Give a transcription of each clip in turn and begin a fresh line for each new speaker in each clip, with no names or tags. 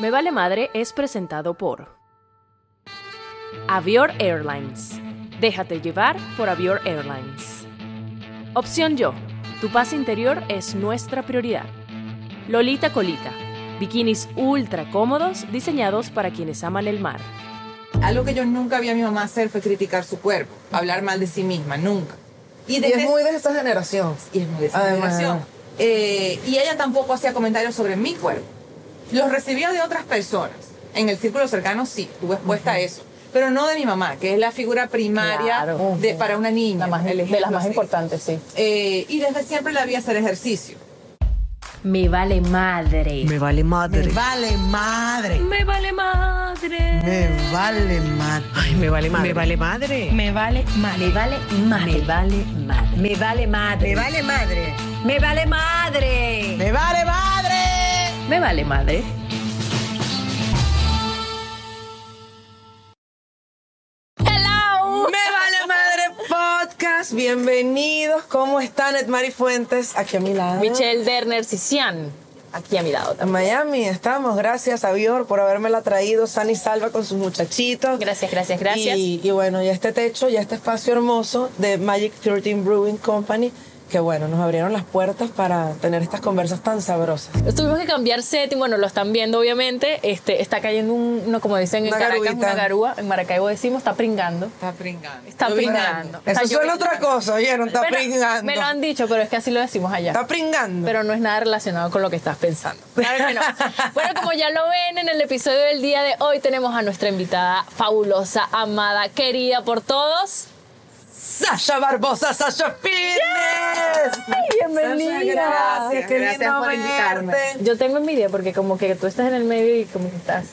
Me Vale Madre es presentado por Avior Airlines. Déjate llevar por Avior Airlines. Opción Yo. Tu paz interior es nuestra prioridad. Lolita Colita. Bikinis ultra cómodos diseñados para quienes aman el mar.
Algo que yo nunca vi a mi mamá hacer fue criticar su cuerpo, hablar mal de sí misma, nunca.
Y, es muy de esa generación.
Y es muy de esa generación. Eh, y ella tampoco hacía comentarios sobre mi cuerpo. Los recibía de otras personas. En el círculo cercano sí, estuve expuesta a eso. Pero no de mi mamá, que es la figura primaria de, para una niña.
de las más importantes, sí.
Eh, y desde siempre la vi hacer ejercicio.
Me vale madre.
Me vale madre.
Me vale madre.
Me vale madre.
Me vale madre.
Ay, me vale madre.
Me vale madre.
Me vale madre. Me vale madre.
Me vale madre.
Me vale madre.
Me vale madre.
Me vale madre.
Me vale madre.
Me vale madre.
bienvenidos. ¿Cómo están, Edmari Fuentes? Aquí a mi lado.
Michelle Derner Cician, aquí a mi lado
En Miami estamos. Gracias a Bior por habérmela traído San y salva con sus muchachitos.
Gracias, gracias, gracias.
Y, y bueno, ya este techo, ya este espacio hermoso de Magic 13 Brewing Company que bueno, nos abrieron las puertas para tener estas conversas tan sabrosas.
Tuvimos que cambiar setting, bueno, lo están viendo obviamente, este, está cayendo un, no, como dicen en Caracas, una garúa, en Maracaibo decimos, está pringando.
Está pringando.
Está pringando.
Eso suena otra cosa, oyeron, está pringando.
Me lo han dicho, pero es que así lo decimos allá.
Está pringando.
Pero no es nada relacionado con lo que estás pensando. Claro que no. bueno, como ya lo ven en el episodio del día de hoy, tenemos a nuestra invitada fabulosa, amada, querida por todos.
Sasha Barbosa, Sasha Fitness.
bienvenida.
gracias, gracias por invitarme.
Yo tengo envidia porque como que tú estás en el medio y como que estás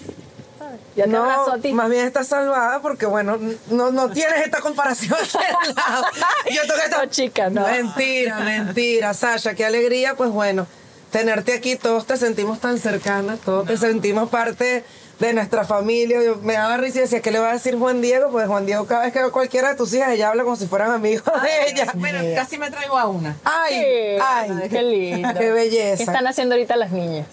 ya te
no,
a ti.
Más bien estás salvada porque, bueno, no, no tienes esta comparación.
Yo tengo esta... chica, no.
Mentira, mentira, Sasha, qué alegría, pues bueno, tenerte aquí, todos te sentimos tan cercanas, todos te sentimos parte de nuestra familia. Yo me daba risa y decía, ¿qué le va a decir Juan Diego? Pues Juan Diego, cada vez que veo cualquiera de tus hijas, ella habla como si fueran amigos de ella.
Bueno, casi me traigo a una.
Ay, ay,
qué lindo.
Qué belleza.
¿Qué están haciendo ahorita las niñas?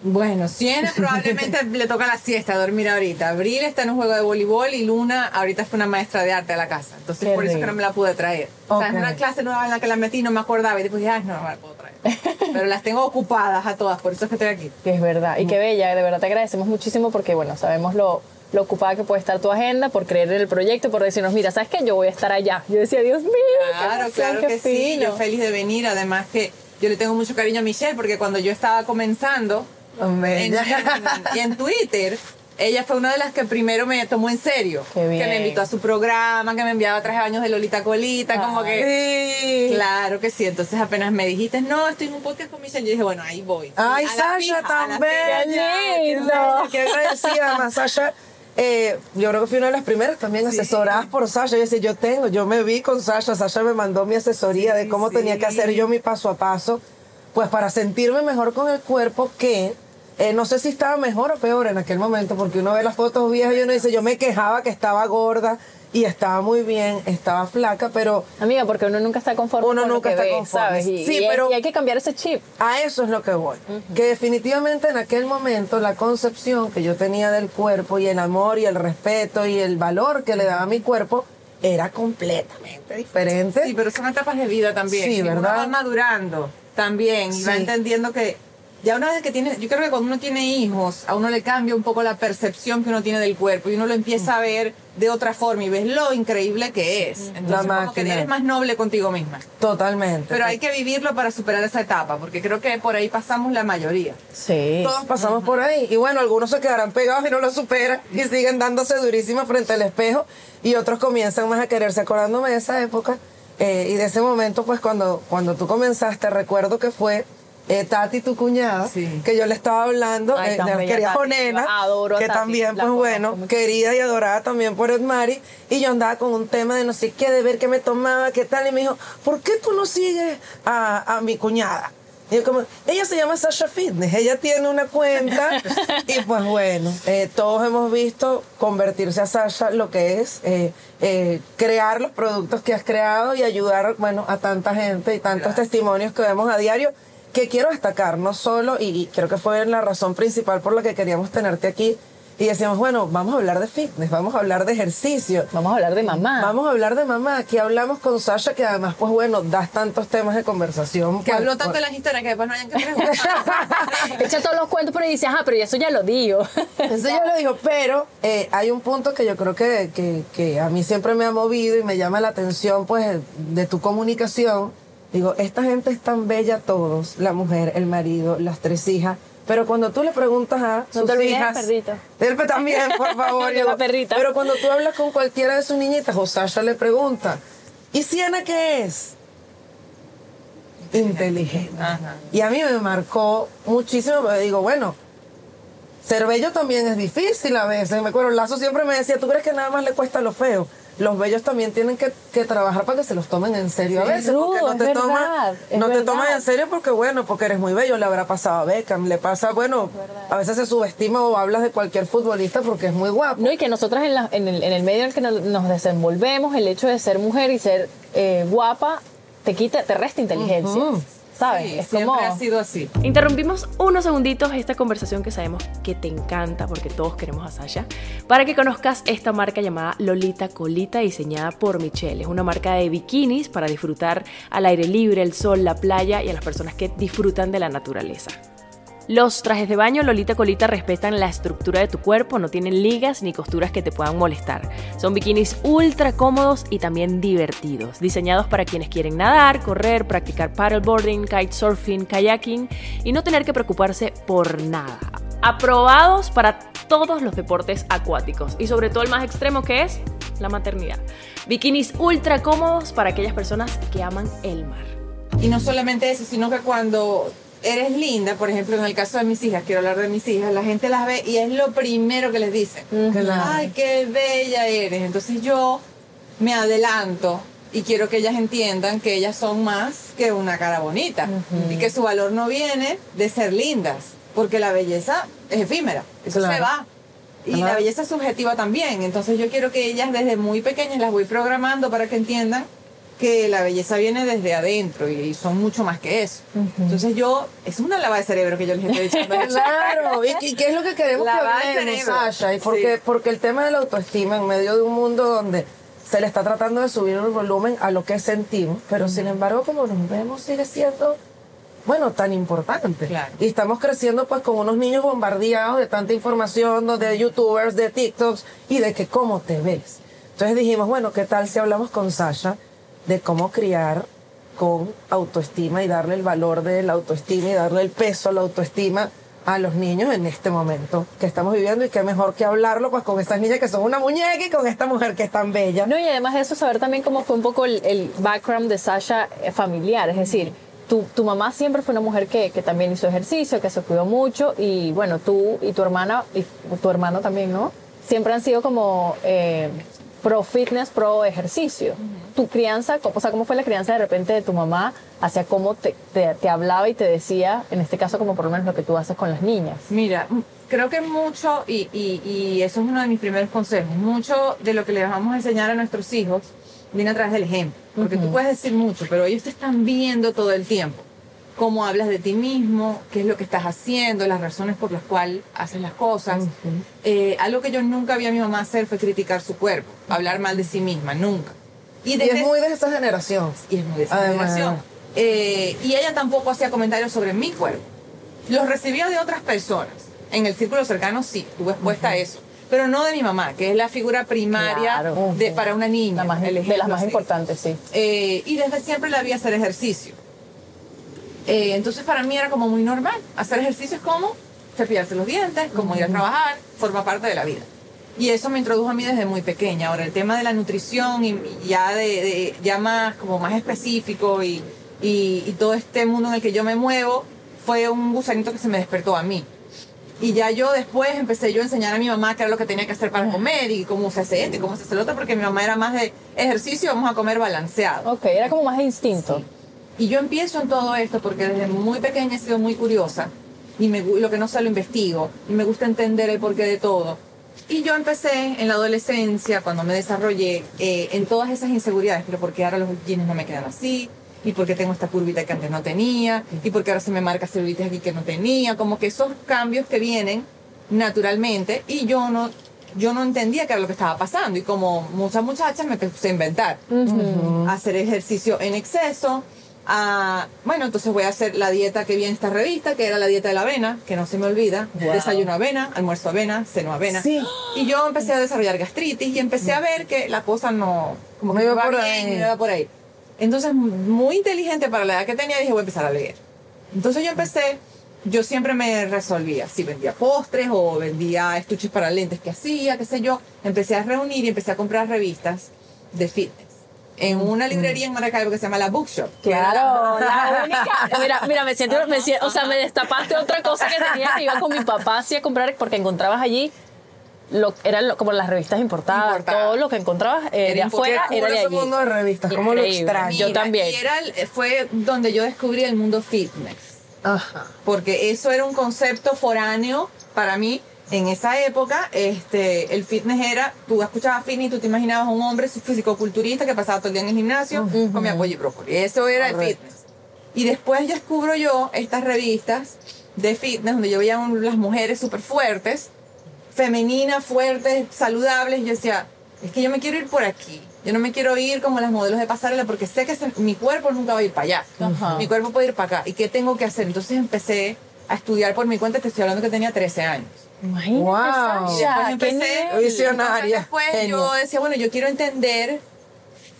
Bueno, Siena probablemente le toca la siesta, dormir ahorita. Abril está en un juego de voleibol y Luna ahorita fue una maestra de arte a la casa. Entonces por eso que no me la pude traer. O sea, en una clase nueva en la que la metí no me acordaba y después dije, ay, no, no me la puedo traer. Pero las tengo ocupadas a todas, por eso es que estoy aquí.
Que es verdad. Y qué bella, de verdad te agradecemos muchísimo porque, bueno, sabemos lo, lo ocupada que puede estar tu agenda, por creer en el proyecto, por decirnos, mira, ¿sabes qué? Yo voy a estar allá. Yo decía, Dios mío.
Claro, claro que sí. Yo feliz de venir. Además que yo le tengo mucho cariño a Michelle porque cuando yo estaba comenzando, y en Twitter, ella fue una de las que primero me tomó en serio. Que me invitó a su programa, que me enviaba traje baños de Lolita Colita, como que... Claro que sí. Entonces apenas me dijiste, no, estoy en un podcast con Michelle, yo dije, bueno, ahí voy.
Ay, Sasha, también. Qué lindo. Qué agradecida, más Sasha. Eh, yo creo que fui una de las primeras también asesoradas por Sasha. Yo decía, yo tengo, yo me vi con Sasha. Sasha me mandó mi asesoría de cómo tenía que hacer yo mi paso a paso, pues para sentirme mejor con el cuerpo que eh, no sé si estaba mejor o peor en aquel momento, porque uno ve las fotos viejas y uno dice, yo me quejaba que estaba gorda y estaba muy bien, estaba flaca, pero...
Amiga, porque uno nunca está conforme
uno nunca está conforme.
¿sabes? sí, pero
hay,
que cambiar ese chip.
A eso es lo que voy. Que definitivamente en aquel momento la concepción que yo tenía del cuerpo y el amor y el respeto y el valor que le daba a mi cuerpo era completamente diferente.
Sí, pero son etapas de vida también.
Sí, ¿verdad? Uno
va madurando también y va entendiendo que ya una vez que tiene, yo creo que cuando uno tiene hijos, a uno le cambia un poco la percepción que uno tiene del cuerpo y uno lo empieza a ver de otra forma y ves lo increíble que es. Entonces, como que eres más noble contigo misma.
Totalmente.
Pero hay que vivirlo para superar esa etapa, porque creo que por ahí pasamos la mayoría.
Sí. Todos pasamos por ahí. Y bueno, algunos se quedarán pegados y no lo superan y siguen dándose durísimo frente al espejo y otros comienzan más a quererse. Acordándome de esa época eh, y de ese momento, pues cuando, cuando tú comenzaste, recuerdo que fue eh, Tati, tu cuñada, que yo le estaba hablando, Ay, eh, querida Jonena, que también, pues bueno, querida y adorada también por Edmari, y yo andaba con un tema de no sé qué, de ver qué me tomaba, qué tal, y me dijo, ¿por qué tú no sigues a, a mi cuñada? Y yo como, ella se llama Sasha Fitness, ella tiene una cuenta y pues bueno, eh, todos hemos visto convertirse a Sasha lo que es eh, eh, crear los productos que has creado y ayudar, bueno, a tanta gente y tantos testimonios que vemos a diario que quiero destacar, no solo, y creo que fue la razón principal por la que queríamos tenerte aquí, y decíamos, bueno, vamos a hablar de fitness, vamos a hablar de ejercicio.
Vamos a hablar de mamá.
Vamos a hablar de mamá. Aquí hablamos con Sasha, que además, pues bueno, das tantos temas de conversación.
Que
pues,
habló tanto de las historias que después no hayan que preguntar.
Echa todos los cuentos, pero dice, ajá, pero eso ya lo digo.
Eso ya lo digo, pero eh, hay un punto que yo creo que, que, que a mí siempre me ha movido y me llama la atención, pues, de tu comunicación. Digo, esta gente es tan bella todos, la mujer, el marido, las tres hijas, pero cuando tú le preguntas a
No
sus
te olvides
hijas,
perrito.
también, por favor.
La perrita.
Pero cuando tú hablas con cualquiera de sus niñitas, o Sasha le pregunta, ¿y Siena qué es? Inteligente.
Ajá.
Y a mí me marcó muchísimo, porque digo, bueno, ser bello también es difícil a veces. Me acuerdo, Lazo siempre me decía, ¿tú crees que nada más le cuesta lo feo? Los bellos también tienen que, que trabajar para que se los tomen en serio a veces. porque
rudo,
no
es
te
verdad,
toman, no te toman en serio porque, bueno, porque eres muy bello. Le habrá pasado a Beckham, le pasa, bueno, a veces se subestima o hablas de cualquier futbolista porque es muy guapo.
No, y que nosotras en, la- en el, en el medio en el que nos, nos desenvolvemos, el hecho de ser mujer y ser eh, guapa, te quita, te resta inteligencia. ¿Sabes?
Sí,
es
siempre
como.
ha sido así.
Interrumpimos unos segunditos esta conversación que sabemos que te encanta porque todos queremos a Sasha, para que conozcas esta marca llamada Lolita Colita diseñada por Michelle. Es una marca de bikinis para disfrutar al aire libre, el sol, la playa y a las personas que disfrutan de la naturaleza. Los trajes de baño Lolita Colita respetan la estructura de tu cuerpo, no tienen ligas ni costuras que te puedan molestar. Son bikinis ultra cómodos y también divertidos, diseñados para quienes quieren nadar, correr, practicar paddleboarding, kitesurfing, kayaking y no tener que preocuparse por nada. Aprobados para todos los deportes acuáticos y sobre todo el más extremo que es la maternidad. Bikinis ultra cómodos para aquellas personas que aman el mar.
Y no solamente eso, sino que cuando eres linda, por ejemplo, en el caso de mis hijas, quiero hablar de mis hijas, la gente las ve y es lo primero que les dicen. Ay, qué bella eres. Entonces yo me adelanto y quiero que ellas entiendan que ellas son más que una cara bonita y que su valor no viene de ser lindas, porque la belleza es efímera, eso
Claro.
se va. Y
Claro.
la belleza es subjetiva también. Entonces yo quiero que ellas desde muy pequeñas las voy programando para que entiendan que la belleza viene desde adentro y son mucho más que eso. Entonces yo, es una lava de cerebro que yo les estoy echando.
Claro, ¿y, y qué es lo que queremos
La
que hablemos. Sasha? Y porque,
Sí.
porque el tema de la autoestima en medio de un mundo donde se le está tratando de subir el volumen a lo que sentimos, pero sin embargo como nos vemos sigue siendo, bueno, tan importante.
Claro.
Y estamos creciendo pues con unos niños bombardeados de tanta información, de youtubers, de TikToks y de que cómo te ves. Entonces dijimos, bueno, ¿qué tal si hablamos con Sasha de cómo criar con autoestima y darle el valor de la autoestima y darle el peso a la autoestima a los niños en este momento que estamos viviendo y qué mejor que hablarlo pues con estas niñas que son una muñeca y con esta mujer que es tan bella.
No, y además de eso, saber también cómo fue un poco el, background de Sasha eh, familiar. Es decir, tu, tu mamá siempre fue una mujer que, que también hizo ejercicio, que se cuidó mucho. Y bueno, tú y tu hermana, y tu hermano también, ¿no? Siempre han sido como eh, pro fitness, pro ejercicio. Tu crianza, o sea, ¿cómo fue la crianza de repente de tu mamá hacia cómo te, te, te hablaba y te decía, en este caso, como por lo menos lo que tú haces con las niñas?
Mira, creo que mucho, y, y- y eso es uno de mis primeros consejos, mucho de lo que le vamos a enseñar a nuestros hijos viene a través del ejemplo. Porque tú puedes decir mucho, pero ellos te están viendo todo el tiempo. Cómo hablas de ti mismo, qué es lo que estás haciendo, las razones por las cuales haces las cosas. Eh, algo que yo nunca vi a mi mamá hacer fue criticar su cuerpo, hablar mal de sí misma, nunca.
Y
desde
es muy de esa generación.
y es muy de esa
Además.
generación. Eh, y ella tampoco hacía comentarios sobre mi cuerpo. Los recibía de otras personas. En el círculo cercano sí, estuve expuesta a eso. Pero no de mi mamá, que es la figura primaria
Claro.
de, para una niña.
La más- de las más importantes, sí.
Eh, y desde siempre la vi hacer ejercicio. Eh, entonces para mí era como muy normal. Hacer ejercicio es como cepillarse los dientes, como ir a trabajar, forma parte de la vida. Y eso me introdujo a mí desde muy pequeña. Ahora, el tema de la nutrición y ya, de, de- ya más, como más específico y, y, y todo este mundo en el que yo me muevo fue un gusanito que se me despertó a mí. Y ya yo después empecé yo a enseñar a mi mamá qué era lo que tenía que hacer para comer y cómo se hace esto y cómo se hace lo otro, porque mi mamá era más de ejercicio, vamos a comer balanceado.
Ok, era como más de instinto.
Y yo empiezo en todo esto porque desde muy pequeña he sido muy curiosa y me, lo que no sé lo investigo y me gusta entender el porqué de todo. Y yo empecé en la adolescencia, cuando me desarrollé, eh, en todas esas inseguridades, pero porque ahora los jeans no me quedan así, y por qué tengo esta curvita que antes no tenía, y por qué ahora se me marca celulitis aquí que no tenía, como que esos cambios que vienen naturalmente y yo no yo no entendía qué era lo que estaba pasando y como muchas muchachas me puse a inventar, hacer ejercicio en exceso, bueno, entonces voy a hacer la dieta que vi en esta revista, que era la dieta de la avena, que no se me olvida, desayuno avena, almuerzo avena, ceno avena. Y yo empecé a desarrollar gastritis y empecé a ver que la cosa no, como que iba, por ahí. iba por ahí. Entonces, muy inteligente para la edad que tenía, dije, voy a empezar a leer. Entonces yo empecé yo siempre me resolvía, si vendía postres o vendía estuches para lentes que hacía, qué sé yo, empecé a reunir y empecé a comprar revistas de fitness en una librería en Maracaibo que se llama La Bookshop.
Claro, la única. Mira, mira, me siento, me siento, o sea, me destapaste otra cosa que tenía que iba con mi papá así a comprar porque encontrabas allí lo, eran como las revistas importadas, todo lo que encontrabas eh, de afuera era de allí.
mundo de revistas, como lo extraño.
Yo también.
Y era, fue donde yo descubrí el mundo fitness. Porque eso era un concepto foráneo para mí. En esa época, este, el fitness era, tú escuchabas fitness y tú te imaginabas un hombre físico-culturista que pasaba todo el día en el gimnasio, comía pollo y brócoli. Eso era el fitness. Y después descubro yo estas revistas de fitness donde yo veía las mujeres súper fuertes, femeninas, fuertes, saludables. Y yo decía, es que yo me quiero ir por aquí. Yo no me quiero ir como las modelos de pasarela porque sé que mi cuerpo nunca va a ir para allá. Mi cuerpo puede ir para acá. ¿Y qué tengo que hacer? Entonces empecé a estudiar por mi cuenta. Te estoy hablando que tenía 13 años.
Imagínate,
wow.
Después empecé,
visionaria.
Después yo decía, bueno, yo quiero entender,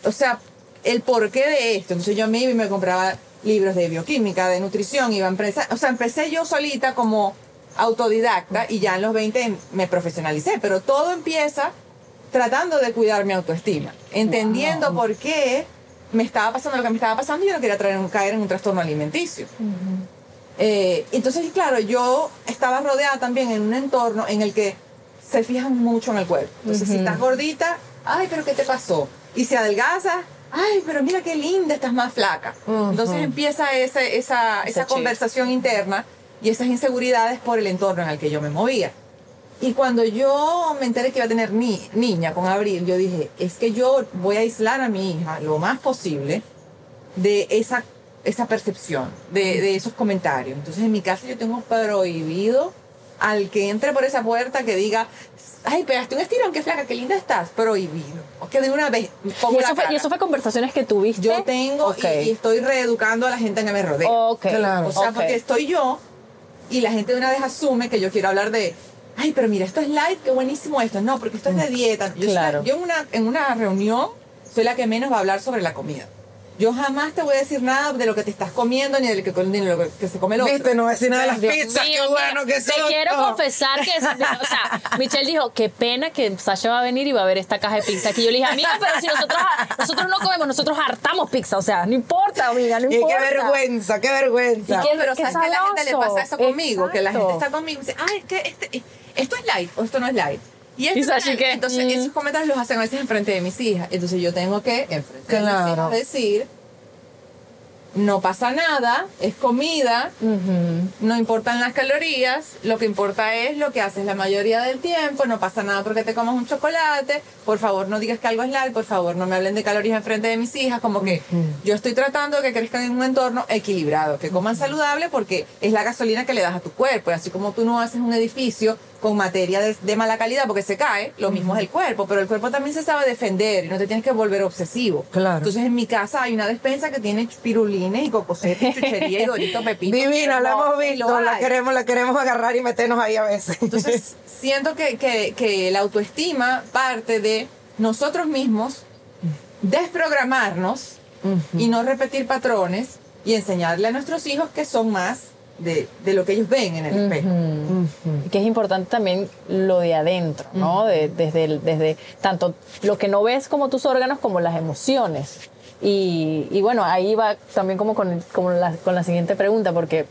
o sea, el porqué de esto. Entonces yo a mí me compraba libros de bioquímica, de nutrición, iba a empezar, o sea, empecé yo solita como autodidacta y ya en los 20 me profesionalicé, pero todo empieza tratando de cuidar mi autoestima, entendiendo por qué me estaba pasando lo que me estaba pasando y yo no quería traer, caer en un trastorno alimenticio. Eh, entonces, claro, yo estaba rodeada también en un entorno en el que se fijan mucho en el cuerpo. Entonces, si estás gordita, ay, pero ¿qué te pasó? Y si adelgazas, ay, pero mira qué linda, estás más flaca. Entonces empieza ese, esa, esa conversación interna y esas inseguridades por el entorno en el que yo me movía. Y cuando yo me enteré que iba a tener ni, niña con Abril, yo dije, es que yo voy a aislar a mi hija lo más posible de esa, esa percepción, de, de esos comentarios. Entonces en mi casa yo tengo prohibido al que entre por esa puerta que diga, ay, pegaste un estirón, qué flaca, qué linda estás, prohibido. O que de una vez
¿Y eso, fue, ¿Y eso, fue, conversaciones que tuviste?
Yo tengo y, estoy reeducando a la gente que me rodea.
Okay.
Claro. O sea, porque estoy yo y la gente de una vez asume que yo quiero hablar de ay, pero mira, esto es light, qué buenísimo esto. No, porque esto es de mm, dieta. Yo,
claro.
yo en, una, en una reunión soy la que menos va a hablar sobre la comida. Yo jamás te voy a decir nada de lo que te estás comiendo ni de lo que, ni de lo que se come el otro.
Viste, no voy a decir nada de las pizzas, qué bueno que son.
Te quiero confesar que, o sea, Michelle dijo, qué pena que Sasha va a venir y va a ver esta caja de pizza. Que yo le dije, amiga, pero si nosotros, nosotros no comemos, nosotros hartamos pizza. O sea, no importa, amiga, no importa.
Y qué vergüenza, qué vergüenza.
Y qué, pero ¿sabes que la gente le pasa eso conmigo? Que la gente está conmigo y dice, ay, es que este esto es light o esto no es light. Y, que, entonces mm. esos comentarios los hacen a veces enfrente de mis hijas. Entonces yo tengo que enfrente de mis hijas decir, no pasa nada, es comida, no importan las calorías, lo que importa es lo que haces la mayoría del tiempo, no pasa nada porque te comas un chocolate, por favor no digas que algo es light, por favor no me hablen de calorías en frente de mis hijas, como que yo estoy tratando de que crezcan en un entorno equilibrado, que coman saludable porque es la gasolina que le das a tu cuerpo, y así como tú no haces un edificio con materia de, mala calidad porque se cae, lo mismo es el cuerpo, pero el cuerpo también se sabe defender y no te tienes que volver obsesivo.
Claro.
Entonces en mi casa hay una despensa que tiene pirulines y cocosetes, chuchería y dorito pepino.
Divina, la hemos visto, la queremos, la queremos agarrar y meternos ahí a veces.
Entonces siento que, que, que la autoestima parte de nosotros mismos desprogramarnos y no repetir patrones y enseñarle a nuestros hijos que son más de, de, lo que ellos ven en el espejo.
Que es importante también lo de adentro, ¿no? de, desde, desde tanto lo que no ves como tus órganos como las emociones. Y, y bueno, ahí va también como con, con, la, con la siguiente pregunta, porque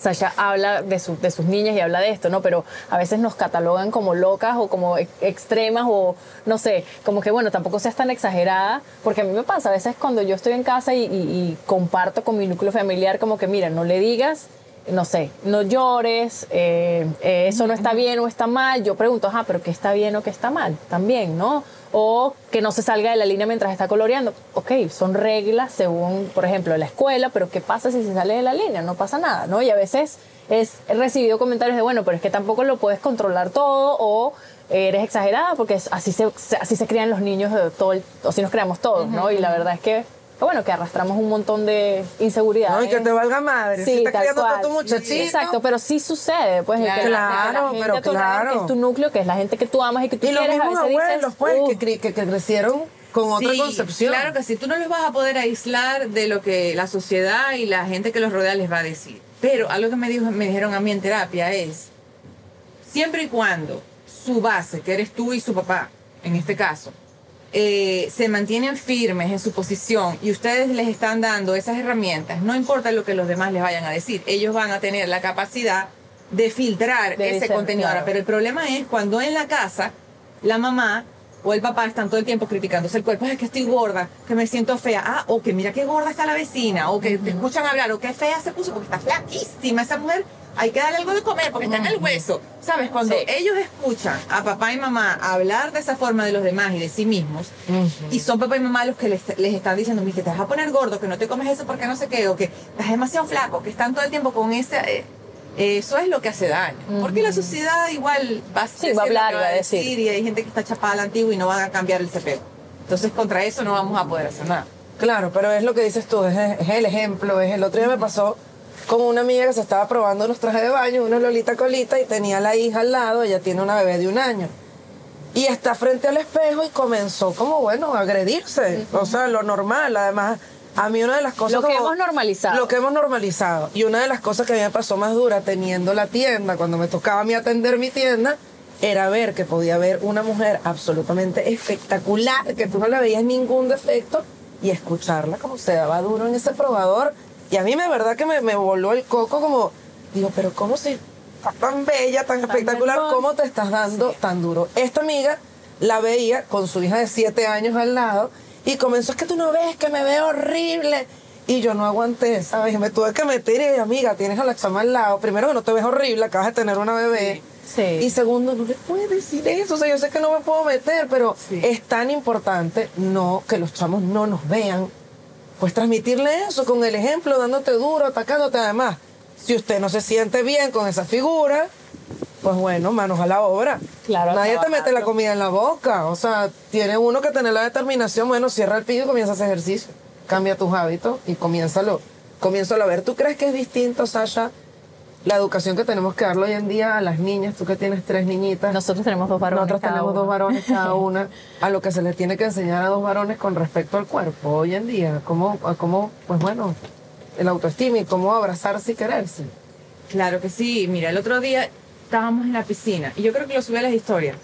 Sasha habla de, de sus niñas y habla de esto, ¿no? Pero a veces nos catalogan como locas o como extremas o no sé, como que bueno, tampoco seas tan exagerada, porque a mí me pasa a veces cuando yo estoy en casa y, comparto con mi núcleo familiar, como que mira, no le digas no sé, no llores, eh, eh, eso no está bien o está mal. Yo pregunto, ajá, pero ¿qué está bien o qué está mal? También, ¿no? O que no se salga de la línea mientras está coloreando. Ok, son reglas según, por ejemplo, la escuela, pero ¿qué pasa si se sale de la línea? No pasa nada, ¿no? Y a veces es, he recibido comentarios de, bueno, pero es que tampoco lo puedes controlar todo o eres exagerada porque así se, así se crían los niños, de todo o así nos creamos todos, ¿no? Y la verdad es que bueno, que arrastramos un montón de inseguridad.
No, y que te valga madre. Sí, si estás criando a tu muchachito.
Exacto, pero sí sucede, pues.
Claro, claro pero claro.
Que es tu núcleo, que es la gente que tú amas y que tú
y
quieres.
Y los mismos abuelos, pues, que, que, crecieron con otra concepción.
Claro que sí, tú no los vas a poder aislar de lo que la sociedad y la gente que los rodea les va a decir. Pero algo que me, dijo, me dijeron a mí en terapia es, siempre y cuando su base, que eres tú y su papá, en este caso, eh, se mantienen firmes en su posición y ustedes les están dando esas herramientas, no importa lo que los demás les vayan a decir, ellos van a tener la capacidad de filtrar ese contenido. Pero el problema es cuando en la casa la mamá o el papá están todo el tiempo criticándose el cuerpo, es que estoy gorda, que me siento fea, ah, o que mira qué gorda está la vecina, o que te escuchan hablar, o qué fea se puso porque está flaquísima esa mujer, hay que darle algo de comer porque está en el hueso. ¿Sabes? Cuando ellos escuchan a papá y mamá hablar de esa forma de los demás y de sí mismos, y son papá y mamá los que les, están diciendo, mira, que te vas a poner gordo, que no te comes eso porque no sé qué, o que estás demasiado flaco, que están todo el tiempo con ese... Eh, eso es lo que hace daño. Porque la sociedad igual va a,
sí, va a hablar, va a decir.
Y hay gente que está chapada al antiguo y no van a cambiar el cepeo. Entonces, contra eso no vamos a poder hacer nada.
Claro, pero es lo que dices tú, es, el ejemplo. Es el otro día me pasó con una amiga que se estaba probando unos trajes de baño, una Lolita Colita, y tenía la hija al lado, ella tiene una bebé de un año. Y está frente al espejo y comenzó como, bueno, a agredirse. O sea, lo normal. Además, a mí una de las cosas...
Lo que hemos normalizado.
Lo que hemos normalizado. Y una de las cosas que a mí me pasó más dura teniendo la tienda, cuando me tocaba a mí atender mi tienda, era ver que podía haber una mujer absolutamente espectacular, que tú no le veías ningún defecto, y escucharla como se daba duro en ese probador. Y a mí de verdad que me, me voló el coco como, digo, pero ¿cómo si estás tan bella, tan, espectacular, cómo te estás dando tan duro? Esta amiga la veía con su hija de siete años al lado y comenzó, es que tú no ves que me veo horrible. Y yo no aguanté, ¿sabes? Y me tuve que meter y amiga, tienes a la chama al lado. Primero que no te ves horrible, acabas de tener una bebé. Sí. Y segundo, no le puedes decir eso. O sea, yo sé que no me puedo meter, pero es tan importante no que los chamos no nos vean. Pues transmitirle eso con el ejemplo, dándote duro, atacándote. Además, si usted no se siente bien con esa figura, pues bueno, manos a la obra.
Claro.
Nadie te mete la comida en la boca. O sea, tiene uno que tener la determinación, bueno, cierra el pido y comienza a hacer ejercicio. Cambia tus hábitos y comiénzalo. Comiénzalo a ver. ¿Tú crees que es distinto, Sasha, la educación que tenemos que darle hoy en día a las niñas? Tú que tienes tres niñitas.
Nosotros tenemos dos varones.
Nosotros tenemos dos varones cada una. A lo que se les tiene que enseñar a dos varones con respecto al cuerpo hoy en día. ¿Cómo, cómo pues bueno, el autoestima y cómo abrazarse y quererse?
Claro que sí. Mira, el otro día estábamos en la piscina, y yo creo que lo subí a las historias.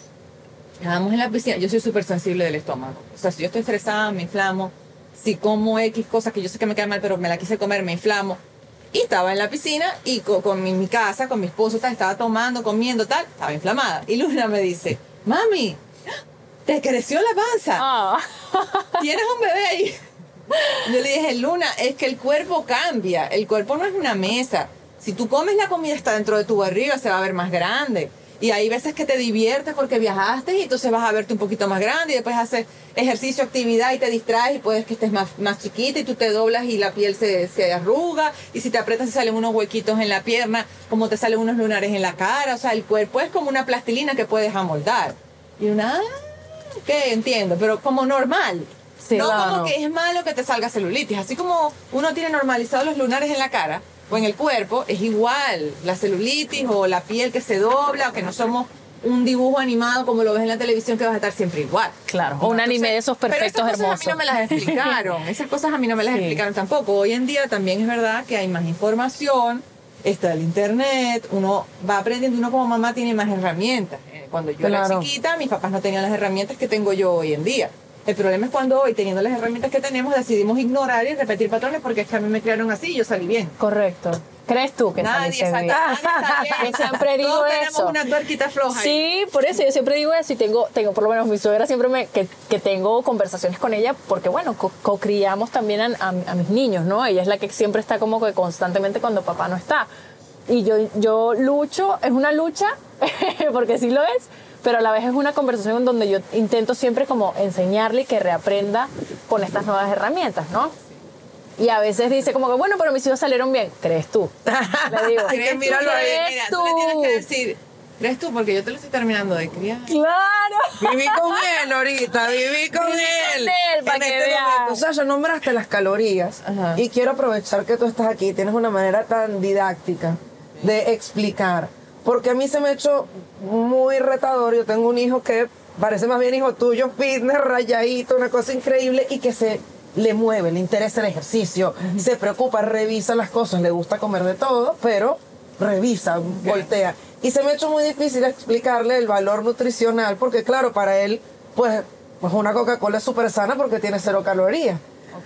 Estábamos en la piscina, yo soy súper sensible del estómago. O sea, si yo estoy estresada, me inflamo. Si como X cosas que yo sé que me quedan mal, pero me la quise comer, me inflamo. Y estaba en la piscina y con, mi, casa, con mi esposo, tal, estaba tomando, comiendo, tal, estaba inflamada. Y Luna me dice, mami, te creció la panza. Ah. Tienes un bebé ahí. Yo le dije, Luna, es que el cuerpo cambia. El cuerpo no es una mesa. Si tú comes la comida está dentro de tu barriga, se va a ver más grande. Y hay veces que te diviertes porque viajaste y entonces vas a verte un poquito más grande y después haces ejercicio, actividad y te distraes y puedes que estés más, más chiquita y tú te doblas y la piel se, se arruga y si te aprietas se salen unos huequitos en la pierna, como te salen unos lunares en la cara. O sea, el cuerpo es como una plastilina que puedes amoldar. Y una, ah, ¿qué? Entiendo, pero como normal. no como que es malo que te salga celulitis. Así como uno tiene normalizados los lunares en la cara, o en el cuerpo es igual, la celulitis o la piel que se dobla, o que no somos un dibujo animado como lo ves en la televisión que vas a estar siempre igual.
Claro, o un anime de esos perfectos
pero esas
cosas
a mí no me las explicaron, esas cosas a mí no me las explicaron tampoco. Hoy en día también es verdad que hay más información, está el internet, uno va aprendiendo, uno como mamá tiene más herramientas. Eh, cuando yo era chiquita, mis papás no tenían las herramientas que tengo yo hoy en día. El problema es cuando hoy, teniendo las herramientas que tenemos, decidimos ignorar y repetir patrones porque es que a mí me criaron así y yo salí bien.
Correcto. ¿Crees tú que
nadie
saliste
bien?
Yo siempre digo Todos
eso. tenemos una tuerquita floja.
Sí, por eso yo siempre digo eso y tengo, tengo por lo menos mi suegra siempre me, que, que tengo conversaciones con ella porque, bueno, co-criamos también a, a, mis niños, ¿no? Ella es la que siempre está como que constantemente cuando papá no está. y yo, yo lucho, es una lucha, porque sí lo es, pero a la vez es una conversación en donde yo intento siempre como enseñarle que reaprenda con estas nuevas herramientas, ¿no? Y a veces dice como que, bueno, pero mis hijos salieron bien. ¿Crees tú? Le digo,
¿Crees tú?
míralo ahí,
¿crees
Mira,
tú?
tú le tienes que decir, ¿crees tú? Porque yo te lo estoy terminando de criar.
Claro.
Viví con él ahorita, viví con
Viví
él.
con él, pa'
En
que
este
vea.
momento, Sasha, nombraste las calorías
Ajá.
y quiero aprovechar que tú estás aquí, tienes una manera tan didáctica de explicar, porque a mí se me ha hecho muy retador, yo tengo un hijo que parece más bien hijo tuyo, fitness, rayadito, una cosa increíble y que se le mueve, le interesa el ejercicio, se preocupa, revisa las cosas, le gusta comer de todo, pero revisa, voltea. Y se me ha hecho muy difícil explicarle el valor nutricional, porque claro, para él, pues, pues una Coca-Cola es súper sana porque tiene cero calorías.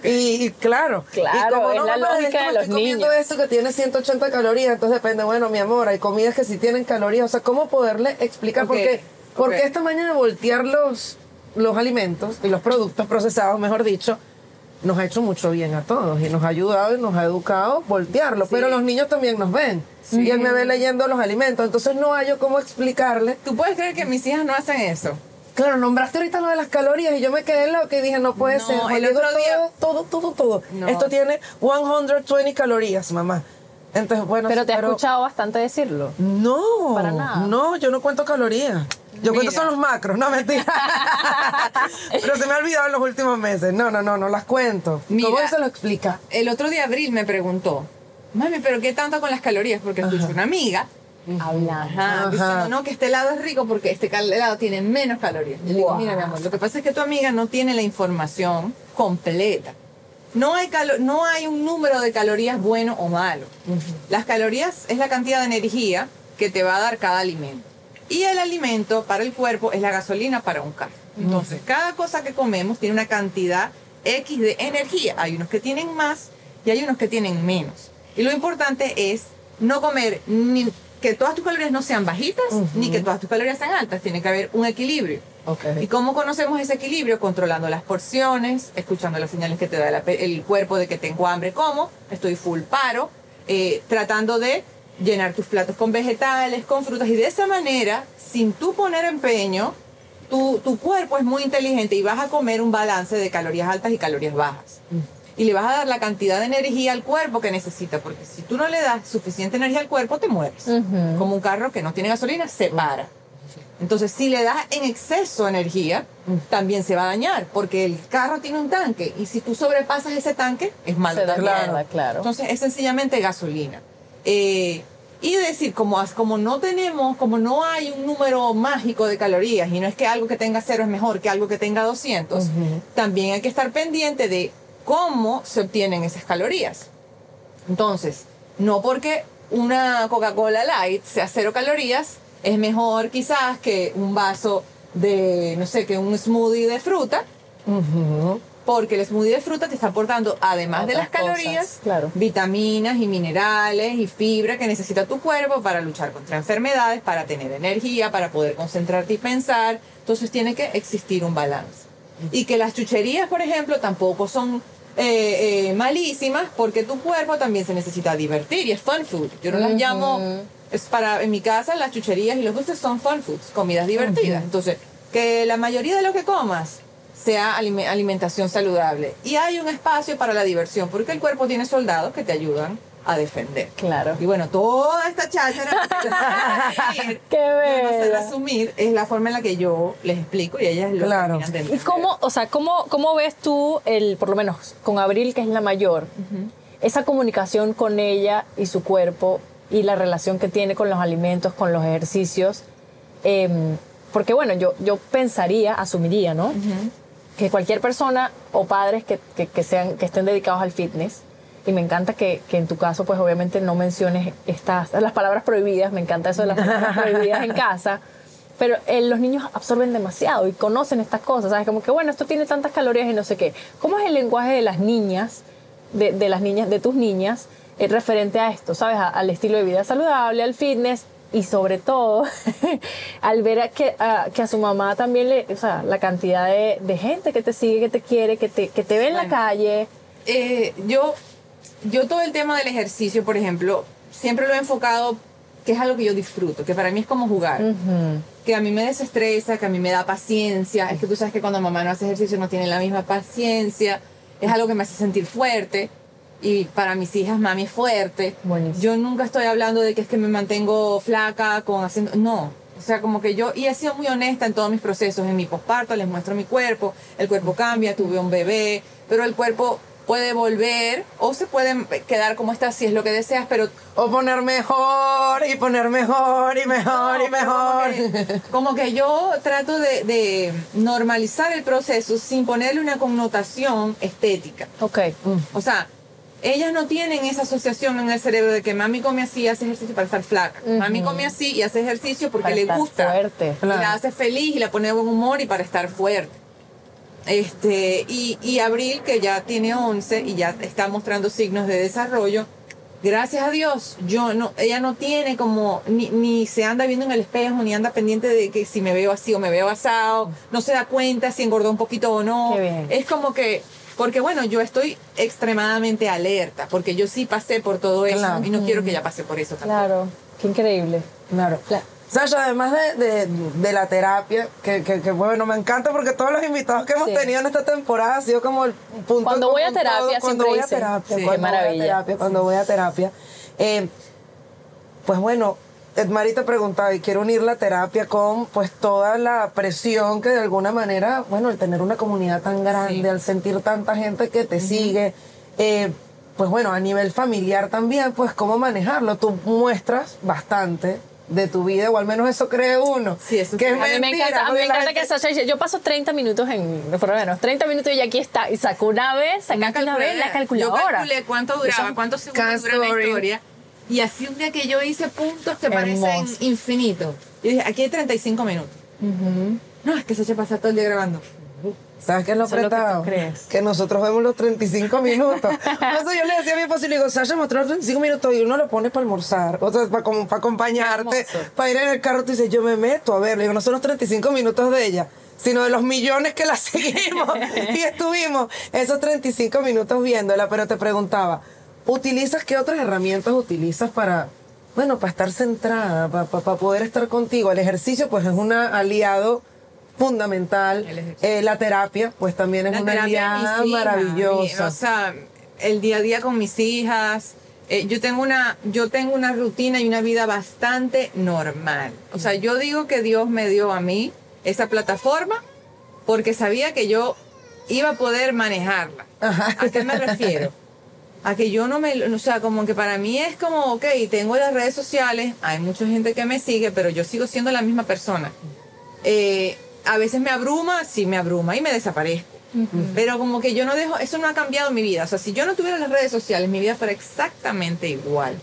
Y, y claro,
Claro,
y como
es
no,
la
mamá, es
lógica
que
de los
estoy comiendo
niños.
esto que tiene 180 calorías, entonces depende, bueno, mi amor, hay comidas que sí tienen calorías, o sea, ¿cómo poderle explicar?
Ok,
Porque, esta mañana voltear los, los alimentos y los productos procesados, mejor dicho, nos ha hecho mucho bien a todos y nos ha ayudado y nos ha educado voltearlo, pero los niños también nos ven y él me ve leyendo los alimentos, entonces no hay yo cómo explicarle.
¿Tú puedes creer que mis hijas no hacen eso?
Claro, nombraste ahorita lo de las calorías y yo me quedé en lo que dije, no puede
No,
ser.
El otro día-
todo, todo, todo, todo.
No.
Esto tiene 120 calorías, mamá. Entonces, bueno,
Pero te he escuchado bastante decirlo.
No,
Para nada.
No, yo no cuento calorías. Yo cuento son los macros, no mentira. Pero se me ha olvidado en los últimos meses. No, no, no, no las cuento.
Mira.
¿Cómo se lo explica?
El otro día Abril me preguntó, mami, ¿pero qué tanto con las calorías? Porque escuché una amiga
Habla.
Ajá,
Ajá.
diciendo, no, que este helado es rico porque este helado tiene menos calorías. Yo le digo,
Wow.
mira, mi amor, lo que pasa es que tu amiga no tiene la información completa. No hay, calo- no hay un número de calorías bueno o malo. Las calorías es la cantidad de energía que te va a dar cada alimento. Y el alimento para el cuerpo es la gasolina para un carro. Entonces, cada cosa que comemos tiene una cantidad X de energía. Hay unos que tienen más y hay unos que tienen menos. Y lo importante es no comer ni que todas tus calorías no sean bajitas ni que todas tus calorías sean altas. Tiene que haber un equilibrio.
Ok.
¿Y cómo conocemos ese equilibrio? Controlando las porciones, escuchando las señales que te da la el cuerpo de que tengo hambre, como, estoy full paro, eh, tratando de llenar tus platos con vegetales, con frutas, y de esa manera, sin tú poner empeño, tu, tu cuerpo es muy inteligente y vas a comer un balance de calorías altas y calorías bajas. Y le vas a dar la cantidad de energía al cuerpo que necesita, porque si tú no le das suficiente energía al cuerpo, te mueres. Como un carro que no tiene gasolina, se para. Entonces, si le das en exceso energía, también se va a dañar, porque el carro tiene un tanque y si tú sobrepasas ese tanque, es malo
Se claro.
Entonces, es sencillamente gasolina. Eh, y decir, como, como no tenemos, como no hay un número mágico de calorías y no es que algo que tenga cero es mejor que algo que tenga 200, también hay que estar pendiente de cómo se obtienen esas calorías. Entonces, no porque una Coca-Cola Light sea cero calorías, es mejor quizás que un vaso de, no sé, que un smoothie de fruta, porque el smoothie de fruta te está aportando, además de las calorías,
cosas, claro.
vitaminas y minerales y fibra que necesita tu cuerpo para luchar contra enfermedades, para tener energía, para poder concentrarte y pensar. Entonces tiene que existir un balance. Y que las chucherías, por ejemplo, tampoco son eh, eh, malísimas porque tu cuerpo también se necesita divertir y es fun food. Yo no las llamo, es para, en mi casa las chucherías y los dulces son fun foods, comidas divertidas. Entonces, que la mayoría de lo que comas sea alime- alimentación saludable. Y hay un espacio para la diversión porque el cuerpo tiene soldados que te ayudan a defender.
Claro.
Y bueno, toda esta cháchara que no sé resumir es la forma en la que yo les explico y ellas lo
Claro.
¿Y cómo, o sea, cómo, cómo ves tú, el, por lo menos con Abril, que es la mayor, esa comunicación con ella y su cuerpo y la relación que tiene con los alimentos, con los ejercicios? Em, porque bueno, yo, yo pensaría, asumiría, ¿no? Que cualquier persona o padres que, que, que sean, que estén dedicados al fitness, y me encanta que, que en tu caso, pues obviamente no menciones estas, las palabras prohibidas, me encanta eso de las palabras prohibidas en casa, pero eh, los niños absorben demasiado y conocen estas cosas, ¿sabes? Como que, bueno, esto tiene tantas calorías y no sé qué. ¿Cómo es el lenguaje de las niñas, de, de las niñas, de tus niñas, eh, referente a esto, ¿sabes? A- al estilo de vida saludable, al fitness y sobre todo al ver a que, a, que a su mamá también le, o sea, la cantidad de, de gente que te sigue, que te quiere, que te, que te ve en la
Bueno.
calle.
Eh, yo, yo todo el tema del ejercicio, por ejemplo, siempre lo he enfocado que es algo que yo disfruto, que para mí es como jugar, que a mí me desestresa, que a mí me da paciencia, es que tú sabes que cuando mamá no hace ejercicio no tiene la misma paciencia, es algo que me hace sentir fuerte. Y para mis hijas mami es fuerte. Yo nunca estoy hablando de que es que me mantengo flaca con haciendo, no, o sea, como que yo, y he sido muy honesta en todos mis procesos, en mi posparto les muestro mi cuerpo, el cuerpo cambia, tuve un bebé, pero el cuerpo puede volver o se puede quedar como está si es lo que deseas, pero...
O poner mejor y poner mejor y mejor y mejor.
Como que, yo trato de, normalizar el proceso sin ponerle una connotación estética.
Ok.
O sea, ellas no tienen esa asociación en el cerebro de que mami come así y hace ejercicio para estar flaca. Mami come así y hace ejercicio porque le gusta.
Fuerte.
Y la hace feliz y la pone de buen humor y para estar fuerte. Este, y, y Abril, que ya tiene 11 y ya está mostrando signos de desarrollo, gracias a Dios, yo no, ella no tiene como, ni, ni, se anda viendo en el espejo, ni anda pendiente de que si me veo así o me veo asado, no se da cuenta si engordó un poquito o no. Es como que, porque bueno, yo estoy extremadamente alerta, porque yo sí pasé por todo eso y no quiero que ella pase por eso también.
Claro, qué increíble.
Claro. Sasha, además de, de, la terapia, que, que, bueno, me encanta porque todos los invitados que hemos tenido en esta temporada ha sido como el punto.
Cuando voy a terapia,
cuando voy a terapia,
sí, cuando, voy a
terapia cuando voy a terapia, eh, pues bueno, Edmari te preguntaba, y quiero unir la terapia con pues toda la presión que de alguna manera, bueno, el tener una comunidad tan grande, al sentir tanta gente que te sigue, eh, pues bueno, a nivel familiar también, pues cómo manejarlo. Tú muestras bastante de tu vida, o al menos eso cree uno.
Sí, eso
que
a mí me encanta, a mí me encanta que Sasha dice, yo paso 30 minutos en, por lo menos, 30 minutos y aquí está, y sacó una vez, sacaste una, vez la calculadora.
Yo calculé cuánto duraba, cuántos segundos dura la historia, y así un día que yo hice puntos que parecen infinitos. Yo dije, aquí hay 35 minutos. No, es que se pasa todo el día grabando.
¿Sabes qué es lo apretado?
Que,
que, nosotros vemos los 35 minutos. Eso yo le decía a mi esposo y le digo, Sasha mostró los 35 minutos y uno lo pone para almorzar, o sea, para, para acompañarte, para ir en el carro. Tú dices, yo me meto a ver, le digo, no son los 35 minutos de ella, sino de los millones que la seguimos y estuvimos esos 35 minutos viéndola. Pero te preguntaba, ¿utilizas qué otras herramientas utilizas para, bueno, para estar centrada, para, para poder estar contigo? El ejercicio, pues, es un aliado fundamental. Eh, la terapia, pues también es una aliada maravillosa.
o sea, el día a día con mis hijas. Eh, yo tengo una yo tengo una rutina y una vida bastante normal. O sea, yo digo que Dios me dio a mí esa plataforma porque sabía que yo iba a poder manejarla. ¿A qué me refiero? A que yo no me, o sea, como que para mí es como, ok, tengo las redes sociales, hay mucha gente que me sigue, pero yo sigo siendo la misma persona. Eh, a veces me abruma, sí me abruma y me desaparezco. Pero como que yo no dejo, eso no ha cambiado mi vida. O sea, si yo no tuviera las redes sociales, mi vida fuera exactamente igual.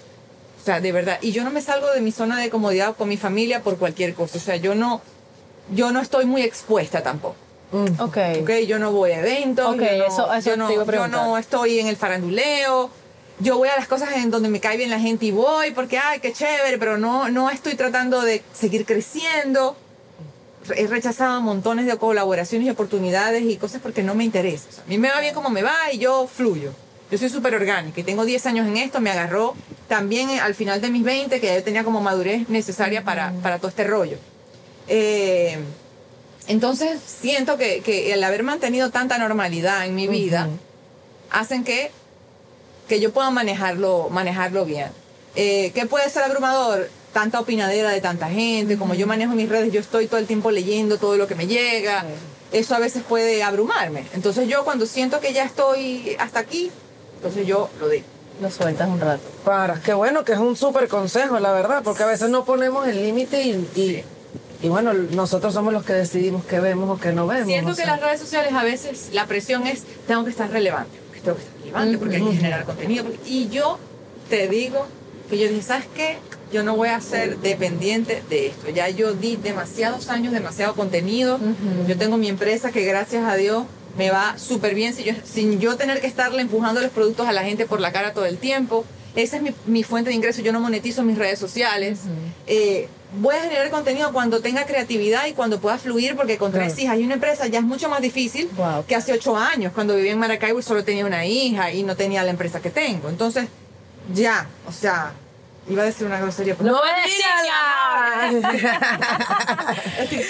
O sea, de verdad. Y yo no me salgo de mi zona de comodidad con mi familia por cualquier cosa. O sea, yo no, yo no estoy muy expuesta tampoco.
Mm. Ok.
Ok, yo no voy a eventos.
Ok, eso, eso
yo, no, yo no estoy en el faranduleo. Yo voy a las cosas en donde me cae bien la gente y voy porque, ay, qué chévere, pero no, no estoy tratando de seguir creciendo he rechazado montones de colaboraciones y oportunidades y cosas porque no me interesa. a mí me va bien como me va y yo fluyo. Yo soy súper orgánica y tengo 10 años en esto, me agarró también al final de mis 20, que ya yo tenía como madurez necesaria para, para todo este rollo. Eh, entonces siento que, que, el haber mantenido tanta normalidad en mi vida hacen que, que yo pueda manejarlo, manejarlo bien. Eh, ¿Qué puede ser abrumador? Tanta opinadera de tanta gente, como yo manejo mis redes, yo estoy todo el tiempo leyendo todo lo que me llega, eso a veces puede abrumarme. Entonces yo cuando siento que ya estoy hasta aquí, entonces yo lo digo.
Lo sueltas un rato.
Para, qué bueno, que es un súper consejo, la verdad, porque a veces no ponemos el límite y, y, bueno, nosotros somos los que decidimos qué vemos o qué no vemos.
Siento que las redes sociales a veces la presión es, tengo que estar relevante, tengo que estar relevante porque hay que generar contenido. Y yo te digo que yo dije, ¿sabes qué? yo no voy a ser dependiente de esto. Ya yo di demasiados años, demasiado contenido. Yo tengo mi empresa que gracias a Dios me va súper bien sin yo, sin yo tener que estarle empujando los productos a la gente por la cara todo el tiempo. Esa es mi, mi fuente de ingreso. Yo no monetizo mis redes sociales. Eh, voy a generar contenido cuando tenga creatividad y cuando pueda fluir, porque con tres hijas y una empresa ya es mucho más difícil que hace ocho años, cuando vivía en Maracaibo y solo tenía una hija y no tenía la empresa que tengo. Entonces, ya, o sea, Iba a decir una grosería. pero-
¡No
decir,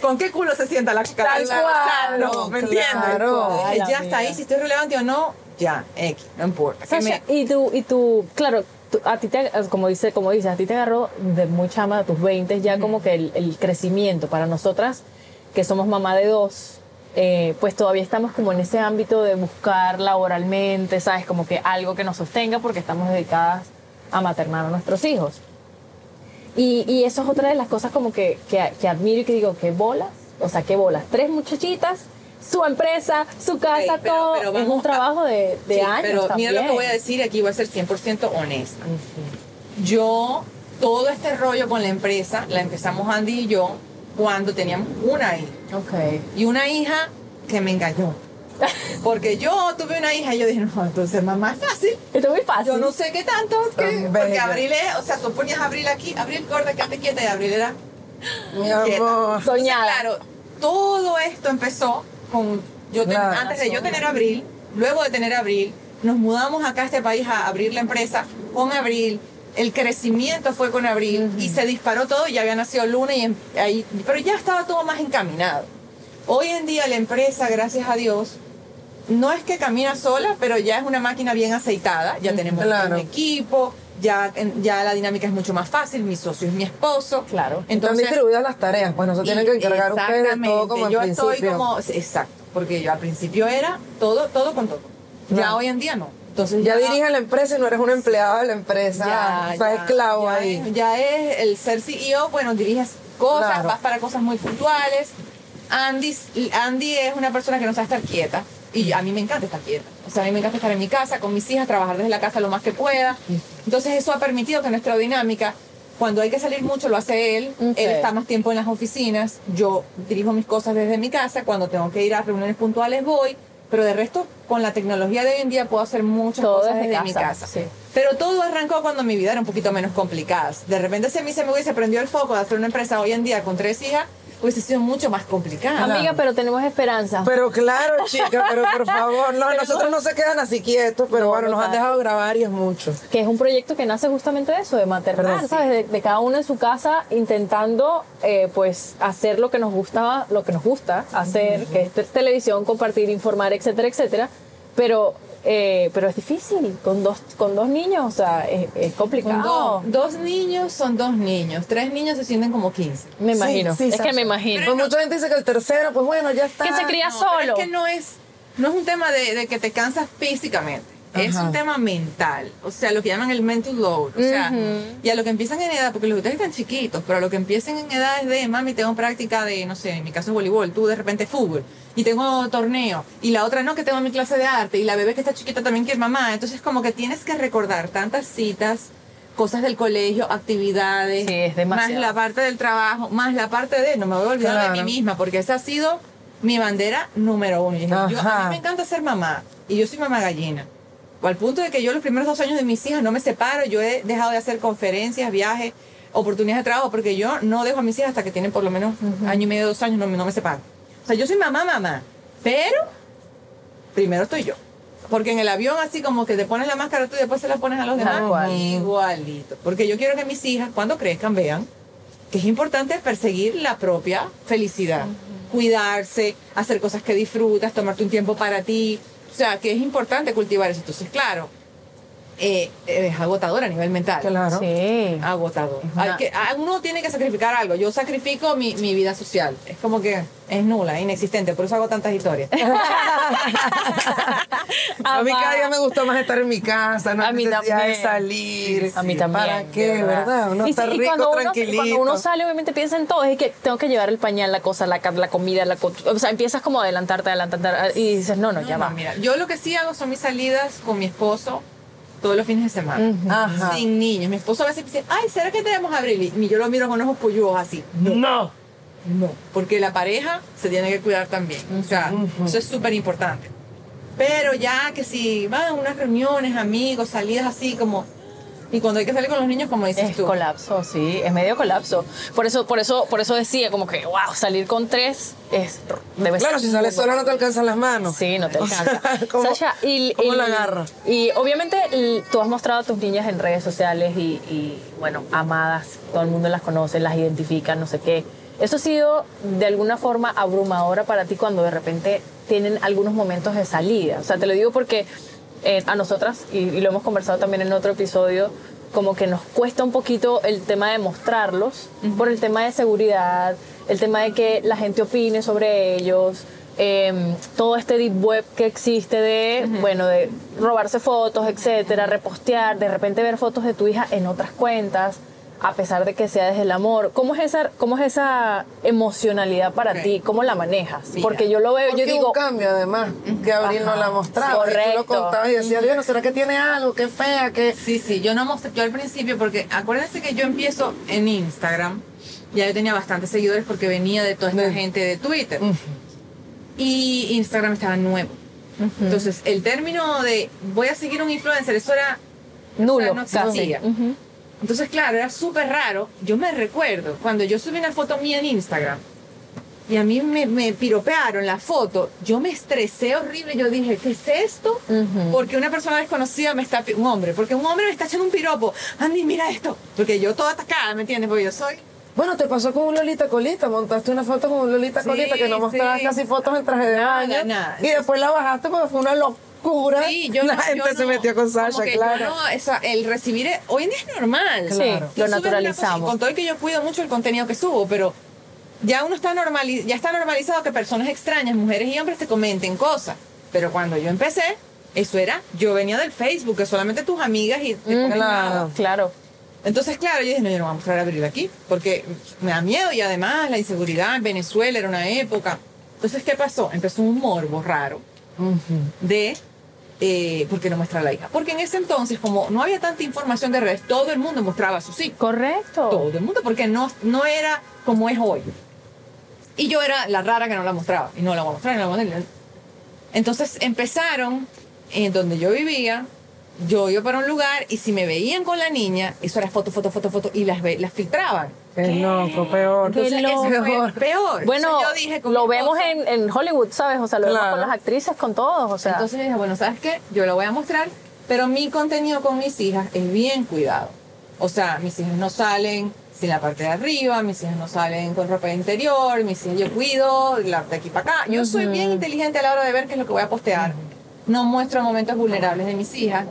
¿con, qué culo se sienta la cara?
Tal cual,
no, ¿me entiendes?
claro.
Ay, ya está ahí, si estoy relevante o no, ya, X, no importa.
Sasha,
me-
y tú, y tú, claro, tú- a ti te, como dice, como dices, a ti te agarró de muy chama, de tus 20, ya como que el, el crecimiento para nosotras, que somos mamá de dos, eh, pues todavía estamos como en ese ámbito de buscar laboralmente, ¿sabes? Como que algo que nos sostenga porque estamos dedicadas a maternar a nuestros hijos. Y, y eso es otra de las cosas como que, que, que admiro y que digo, qué bolas, o sea, qué bolas. Tres muchachitas, su empresa, su casa,
Ok, pero-
todo.
pero
es un trabajo de, de
Sí,
años
Pero mira lo que voy a decir aquí voy a ser 100% honesta. Yo, todo este rollo con la empresa, la empezamos Andy y yo cuando teníamos una hija.
Ok.
Y una hija que me engañó. Porque yo tuve una hija y yo dije, no, entonces mamá es fácil.
Esto es muy fácil.
Yo no sé qué tanto, que-
Tan
porque. Abril es, o sea, tú ponías Abril aquí, Abril gorda, quédate quieta y Abril era
Mi amor.
Entonces, claro, todo esto empezó con, yo ten- antes de yo tener Abril, luego de tener Abril, nos mudamos acá a este país a abrir la empresa con Abril. El crecimiento fue con Abril y se disparó todo y ya había nacido Luna y ahí, pero ya estaba todo más encaminado. Hoy en día la empresa, gracias a Dios, no es que camina sola, pero ya es una máquina bien aceitada. Ya tenemos
Claro.
un equipo, ya, ya la dinámica es mucho más fácil. Mi socio es mi esposo.
Claro.
Están
Entonces,
distribuidas las tareas, pues no se tienen que encargar ustedes de todo como en
yo
principio.
estoy como, exacto, porque yo al principio era todo, todo con todo. Ya hoy en día no. Entonces
Ya diriges la empresa y no eres un empleado de la empresa,
ya, ya,
esclavo
ya
ahí.
Es, ya es el ser CEO, bueno, diriges cosas,
Claro.
vas para cosas muy puntuales. Andy, Andy es una persona que no sabe estar quieta y a mí me encanta estar quieta. O sea, a mí me encanta estar en mi casa, con mis hijas, trabajar desde la casa lo más que pueda. Entonces eso ha permitido que nuestra dinámica, cuando hay que salir mucho, lo hace él.
Ok.
Él está más tiempo en las oficinas, yo dirijo mis cosas desde mi casa, cuando tengo que ir a reuniones puntuales voy, pero de resto, con la tecnología de hoy en día puedo hacer muchas
Todo
cosas
desde
desde mi
casa, sí.
Pero todo arrancó cuando mi vida era un poquito menos complicada. De repente, a mí se me hubiese prendido el foco de hacer una empresa hoy en día con tres hijas, hubiese sido mucho más complicada.
Amiga, pero tenemos esperanza.
Pero claro, chica, pero por favor, no, nosotros no se quedan así quietos, pero bueno, nos han dejado grabar y es mucho.
que es un proyecto que nace justamente de eso, de maternar. ¿sabes? De, de cada uno en su casa intentando, eh, pues, hacer lo que nos gustaba, lo que nos gusta hacer, que es te- televisión, compartir, informar, etcétera, etcétera. Pero, eh, pero es difícil con dos, con dos niños, o sea, es, es
Con
complicado.
dos, dos niños son dos niños, tres niños se sienten como 15.
Me imagino.
Sí, sí,
es que me imagino.
Pues mucha gente dice que el tercero, pues bueno, ya está.
Que se cría
No,
solo.
es que no es, no es un tema de, de que te cansas físicamente. Es un tema mental, o sea, lo que llaman el mental load, o sea, y a lo que empiezan en edad, porque los ustedes están chiquitos, pero a lo que empiecen en edad es de, mami, tengo práctica de, no sé, en mi caso es voleibol, tú de repente fútbol, y tengo torneo, y la otra no, que tengo mi clase de arte, y la bebé que está chiquita también quiere mamá, entonces como que tienes que recordar tantas citas, cosas del colegio, actividades,
Sí, es
más la parte del trabajo, más la parte de, no me voy a olvidar de mí misma, porque esa ha sido mi bandera número uno. Yo- a mí me encanta ser mamá, y yo soy mamá gallina. O al punto de que yo los primeros dos años de mis hijas no me separo, yo he dejado de hacer conferencias, viajes, oportunidades de trabajo, porque yo no dejo a mis hijas hasta que tienen por lo menos año y medio, dos años, no, me- no me separo. O sea, yo soy mamá, mamá, pero primero estoy yo. Porque en el avión así como que te pones la máscara tú y después se la pones a los demás.
Cual.
Igualito. Porque yo quiero que mis hijas, cuando crezcan, vean que es importante perseguir la propia felicidad. Cuidarse, hacer cosas que disfrutas, tomarte un tiempo para ti. O sea, que es importante cultivar eso. Entonces, claro, eh, es agotador a nivel mental.
Claro.
Sí.
Agotador.
una-
Hay que, ah, uno tiene que sacrificar algo. Yo sacrifico mi, mi vida social. Es como que es nula, inexistente. Por eso hago tantas historias.
A mí cada día me gustó más estar en mi casa, no
A mí
necesidad de
también.
salir.
A mí también,
¿Para qué,
verdad.
verdad? Uno
y,
está
sí, y
rico,
cuando, uno, cuando uno sale, obviamente piensa en todo. Es que tengo que llevar el pañal, la cosa, la, la comida, la O sea, empiezas como a adelantarte, adelantarte. Y dices, no, no, ya
No,
va.
mira, yo lo que sí hago son mis salidas con mi esposo todos los fines de semana.
Ajá.
Sin niños. Mi esposo a veces dice, ay, ¿será que tenemos abril? Y yo lo miro con ojos polludos así. No.
No.
No. Porque la pareja se tiene que cuidar también. O sea, eso es súper importante. Pero ya que si van a unas reuniones, amigos, salidas así como... Y cuando hay que salir con los niños, como dices
Es
tú.
colapso, sí, es medio colapso. Por eso, por eso, por eso decía como que, wow, salir con tres es debe
Claro,
ser
si sales sola no te alcanzan las manos.
Sí, no te
O
alcanza.
¿cómo,
Sasha, y,
cómo
y-
la agarras?
Y obviamente y tú has mostrado a tus niñas en redes sociales y, y, bueno, amadas, todo el mundo las conoce, las identifica, no sé qué. ¿Eso ha sido de alguna forma abrumadora para ti cuando de repente tienen algunos momentos de salida? O sea, te lo digo porque eh, a nosotras, y, y lo hemos conversado también en otro episodio, como que nos cuesta un poquito el tema de mostrarlos por el tema de seguridad, el tema de que la gente opine sobre ellos, eh, todo este deep web que existe de, bueno, de robarse fotos, etcétera, repostear, de repente ver fotos de tu hija en otras cuentas, a pesar de que sea desde el amor. ¿Cómo es esa, cómo es esa emocionalidad para ti? ¿Cómo la manejas?
Mira,
Porque yo lo veo,
Porque
yo digo,
un cambio además, que Abril no la mostraba. y tú
Correcto.
lo contabas y decías, Dios, ¿no será que tiene algo? Qué fea, que...
Sí, sí, yo no mostré, yo al principio, porque acuérdense que yo empiezo en Instagram, ya yo tenía bastantes seguidores porque venía de toda esta
De-
gente de Twitter. Y Instagram estaba nuevo. Entonces, el término de voy a seguir un influencer, eso era
nulo,
no
casi.
existía.
Ujú.
Entonces, claro, era súper raro. Yo me recuerdo cuando yo subí una foto mía en Instagram y a mí me, me piropearon la foto, yo me estresé horrible. Yo dije, ¿qué es esto? Porque una persona desconocida me está, un hombre, porque un hombre me está echando un piropo. Andy, mira esto. Porque yo toda atacada, ¿me entiendes? Porque yo soy.
Bueno, te pasó con un Lolita Colita, montaste una foto con un Lolita
Sí,
Colita que no mostrabas
sí.
casi fotos en traje de
Nada,
baño.
nada.
Y después la bajaste porque fue una locura.
Sí, yo
La
no-
gente
yo
se
no-
metió con Sasha, claro.
no, el recibir, e- hoy en día es normal.
Sí,
Tú
lo
y
naturalizamos.
Con todo el que yo cuido mucho el contenido que subo, pero ya uno está normali ya está normalizado que personas extrañas, mujeres y hombres, te comenten cosas. Pero cuando yo empecé, eso era, yo venía del Facebook, que solamente tus amigas y te
Mm. Claro.
Entonces, claro, yo dije, no, yo no voy a mostrar a Abril aquí, porque me da miedo y además la inseguridad en Venezuela era una época. Entonces, ¿qué pasó? Empezó un morbo raro de eh, por qué no muestra a la hija. Porque en ese entonces, como no había tanta información de redes, todo el mundo mostraba a sus hijos.
Correcto.
Todo el mundo, porque no, no era como es hoy. Y yo era la rara que no la mostraba. Y no la voy a mostrar, no la voy a mostrar. Entonces empezaron en donde yo vivía. Yo iba para un lugar y si me veían con la niña, eso era foto, foto, foto, foto, y las, las filtraban.
Qué loco, peor.
Qué
Entonces, eso fue
loco.
peor.
Bueno,
Entonces, yo dije
lo vemos en, en Hollywood, ¿sabes? O sea, lo vemos
Claro.
con las actrices, con todos, o sea.
Entonces dije, bueno, ¿sabes qué? Yo lo voy a mostrar, pero mi contenido con mis hijas es bien cuidado. O sea, mis hijas no salen sin la parte de arriba, mis hijas no salen con ropa interior, mis hijas yo cuido la de aquí para acá. Yo soy bien inteligente a la hora de ver qué es lo que voy a postear. No muestro momentos vulnerables de mis hijas.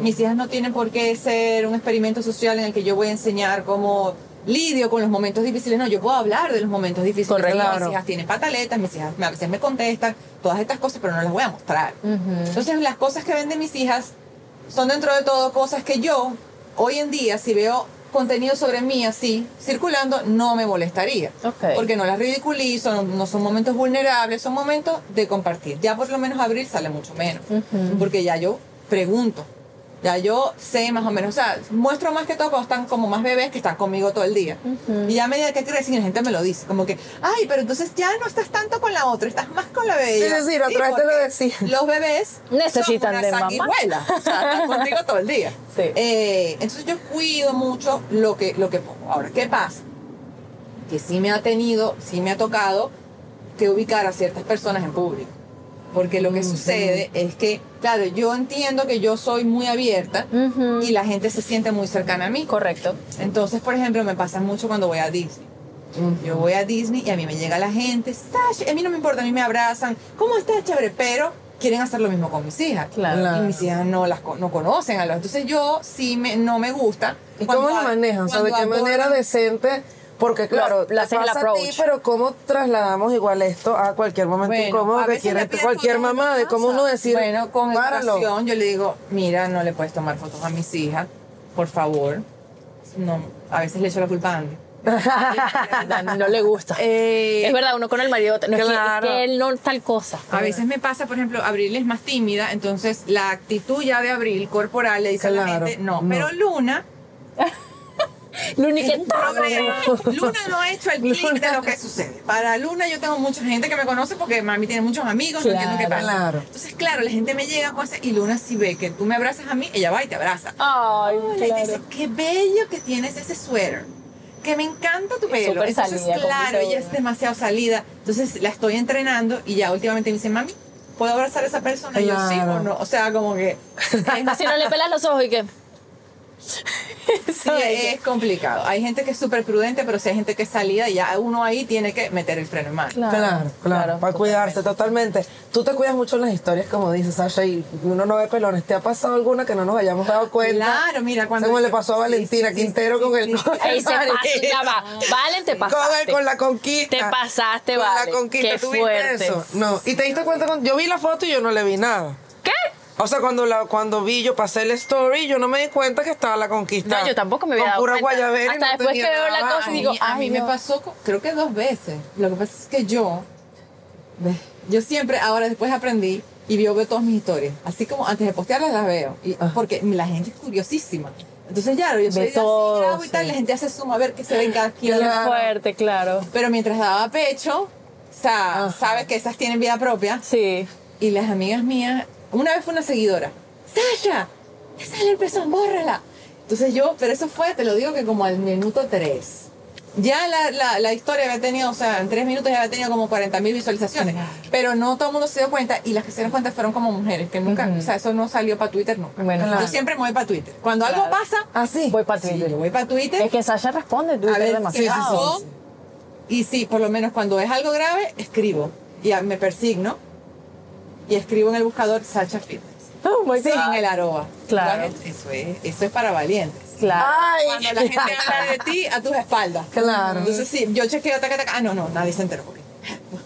Mis hijas no tienen por qué ser un experimento social en el que yo voy a enseñar cómo lidio con los momentos difíciles. No, yo puedo hablar de los momentos difíciles.
Correcto.
Mis
Claro.
hijas tienen pataletas, mis hijas a veces me contestan, todas estas cosas, pero no las voy a mostrar. Entonces, las cosas que ven de mis hijas son dentro de todo cosas que yo, hoy en día, si veo contenido sobre mí así, circulando, no me molestaría.
Ok.
Porque no las ridiculizo, no, no son momentos vulnerables, son momentos de compartir. Ya por lo menos abril sale mucho menos. Porque ya yo pregunto. Ya yo sé más o menos, o sea, muestro más que todo cuando están como más bebés que están conmigo todo el día. Y ya a medida que crecen, la gente me lo dice, como que, ay, pero entonces ya no estás tanto con la otra, estás más con la bebé.
Sí, sí, sí, la otra vez te lo
porque
decía.
Los bebés
Necesitan
son
de
una
mamá.
sanguijuela, o sea, están contigo todo el día.
Sí.
Eh, entonces yo cuido mucho lo que, lo que pongo. Ahora, ¿qué pasa? Que sí me ha tenido, sí me ha tocado que ubicar a ciertas personas en público. Porque lo que sucede es que, claro, yo entiendo que yo soy muy abierta y la gente se siente muy cercana a mí.
Correcto.
Entonces, por ejemplo, me pasa mucho cuando voy a Disney. Yo voy a Disney y a mí me llega la gente, Sasha, a mí no me importa, a mí me abrazan, ¿cómo estás, chévere? Pero quieren hacer lo mismo con mis hijas.
Claro.
Y mis hijas no las no conocen a los. Entonces yo sí me, no me gusta.
¿Y cómo lo manejan? O sea, ¿de qué manera decente? Porque claro,
el
pasa a ti, pero ¿cómo trasladamos igual esto a cualquier momento
Bueno,
incómodo que quiere cualquier mamá? De cómo uno decir,
Bueno, con
páralo.
educación yo le digo, mira, no le puedes tomar fotos a mis hijas, por favor. No, a veces le echo la culpa a Andy.
No le gusta.
Eh,
es verdad, uno con el marido, no es que-
Claro.
es que él no tal cosa.
A veces me pasa, por ejemplo, Abril es más tímida, entonces la actitud ya de Abril corporal le dice a la gente, no,
no.
pero Luna
Luni, que
Luna no ha hecho el clic de lo que sucede. Para Luna yo tengo mucha gente que me conoce porque mami tiene muchos amigos, no entiendo qué
Claro,
pasa.
claro.
Entonces, claro, la gente me llega y Luna si ve que tú me abrazas a mí, ella va y te abraza.
Ay,
Y
claro.
dice, qué bello que tienes ese suéter. Que me encanta tu pelo. Entonces,
salida,
claro, ella es demasiado salida. Entonces la estoy entrenando y ya últimamente me dice, mami, ¿puedo abrazar a esa persona? Y yo sí
Claro.
o no. O sea, como que
Si no le pelas los ojos y que.
Sí, es complicado. Hay gente que es súper prudente, pero si hay gente que es salida, ya uno ahí tiene que meter el freno en mano.
Claro, claro, para cuidarse totalmente. Tú te cuidas mucho en las historias, como dices, Sasha, y uno no ve pelones. ¿Te ha pasado alguna que no nos hayamos dado cuenta?
Claro, mira, cuando-
Como le pasó a Valentina
sí, sí,
Quintero
sí,
con
sí,
el. con el
Ahí se pasó,
marido.
ya va. Valen, te
Con,
pasaste.
el- con la conquista.
Te pasaste,
Con
vale.
la conquista.
Qué
¿Tú viste
fuerte.
eso? No. Y te diste cuenta cuando. Yo vi la foto y yo no le vi nada.
¿Qué?
O sea, cuando, la, cuando vi, yo pasé el story, yo no me di cuenta que estaba la conquista.
No, yo tampoco me había
Con
dado
pura
cuenta.
guayabera
Hasta
no
después que veo la
nada.
cosa y
A
digo,
mí, a mí me pasó, creo que dos veces. Lo que pasa es que yo, yo siempre, ahora después aprendí y yo veo todas mis historias. Así como antes de postearlas las veo. Y, porque la gente es curiosísima. Entonces, claro, yo soy
Ve
así,
todo,
grabo y tal,
sí.
la gente hace zoom a ver qué se ve en cada quien.
Qué fuerte, claro.
Pero mientras daba pecho, o sea,
Ajá.
sabes que esas tienen vida propia.
Sí.
Y las amigas mías, una vez fue una seguidora, Sasha, te sale el pezón, bórrala. Entonces yo, pero eso fue, te lo digo que como al minuto 3. Ya la, la, la historia había tenido, o sea, en tres minutos ya había tenido como 40 mil visualizaciones. Pero no todo el mundo se dio cuenta y las que se dieron cuenta fueron como mujeres, que nunca, o sea, eso no salió para Twitter nunca.
Bueno,
yo
claro.
siempre me voy para Twitter. Cuando algo
Claro.
pasa,
¿Ah, sí?
Voy para
sí,
Twitter.
yo voy para Twitter.
Es que Sasha responde
a
Twitter
ver qué
demasiado.
pasó. Y sí, por lo menos cuando es algo grave, escribo. Y a- me persigno y escribo en el buscador Sacha Fitness.
Oh my
Sin
God.
el arroba.
Claro.
Eso es, eso es para valientes.
Claro.
Ay.
Cuando la gente habla de ti a tus espaldas.
Claro.
Entonces sí, yo chequeo, taca, taca. Ah, no, no, nadie se enteró. porque-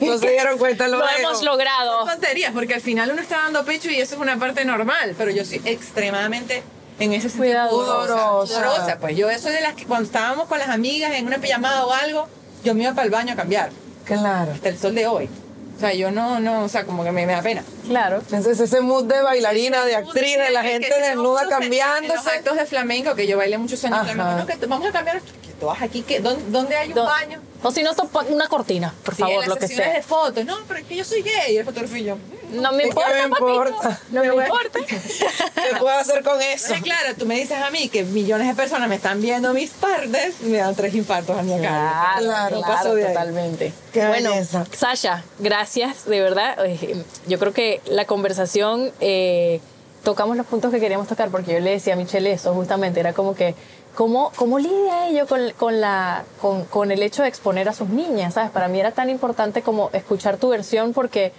No se dieron cuenta
Lo
luego.
hemos logrado.
Son tonterías, porque al final uno está dando pecho y eso es una parte normal, pero yo soy extremadamente en ese sentido
Cuidadosa.
pudorosa, Pues yo eso de las que cuando estábamos con las amigas en una pijamada o algo, yo me iba para el baño a cambiar,
Claro.
hasta el sol de hoy. O sea, yo no, no, o sea, como que me, me da pena.
Claro.
Entonces ese mood de bailarina, de actriz, de la gente desnuda
En los actos de flamenco, que yo bailé muchos años
Ajá.
flamenco, no, que vamos a cambiar, todas aquí, que, ¿dónde, dónde hay un
Do-
baño?
O si no, una cortina, por
Sí, en
favor,
las
lo que sea.
de fotos, no, pero es que yo soy gay, y el fotógrafo y yo.
No me
¿Qué
importa,
me
papito.
importa?
No me importa.
¿Qué puedo hacer con eso?
Entonces, claro, tú me dices a mí que millones de personas me están viendo mis partes, me dan tres infartos a mi cara.
Claro,
Claro,
claro, totalmente.
Qué
bueno,
belleza.
Sasha, gracias, de verdad. Eh, Yo creo que la conversación eh, tocamos los puntos que queríamos tocar, porque yo le decía a Michelle eso justamente, era como que, ¿cómo, cómo lidia ello con, con, la, con, con el hecho de exponer a sus niñas? ¿Sabes? Para mí era tan importante como escuchar tu versión porque,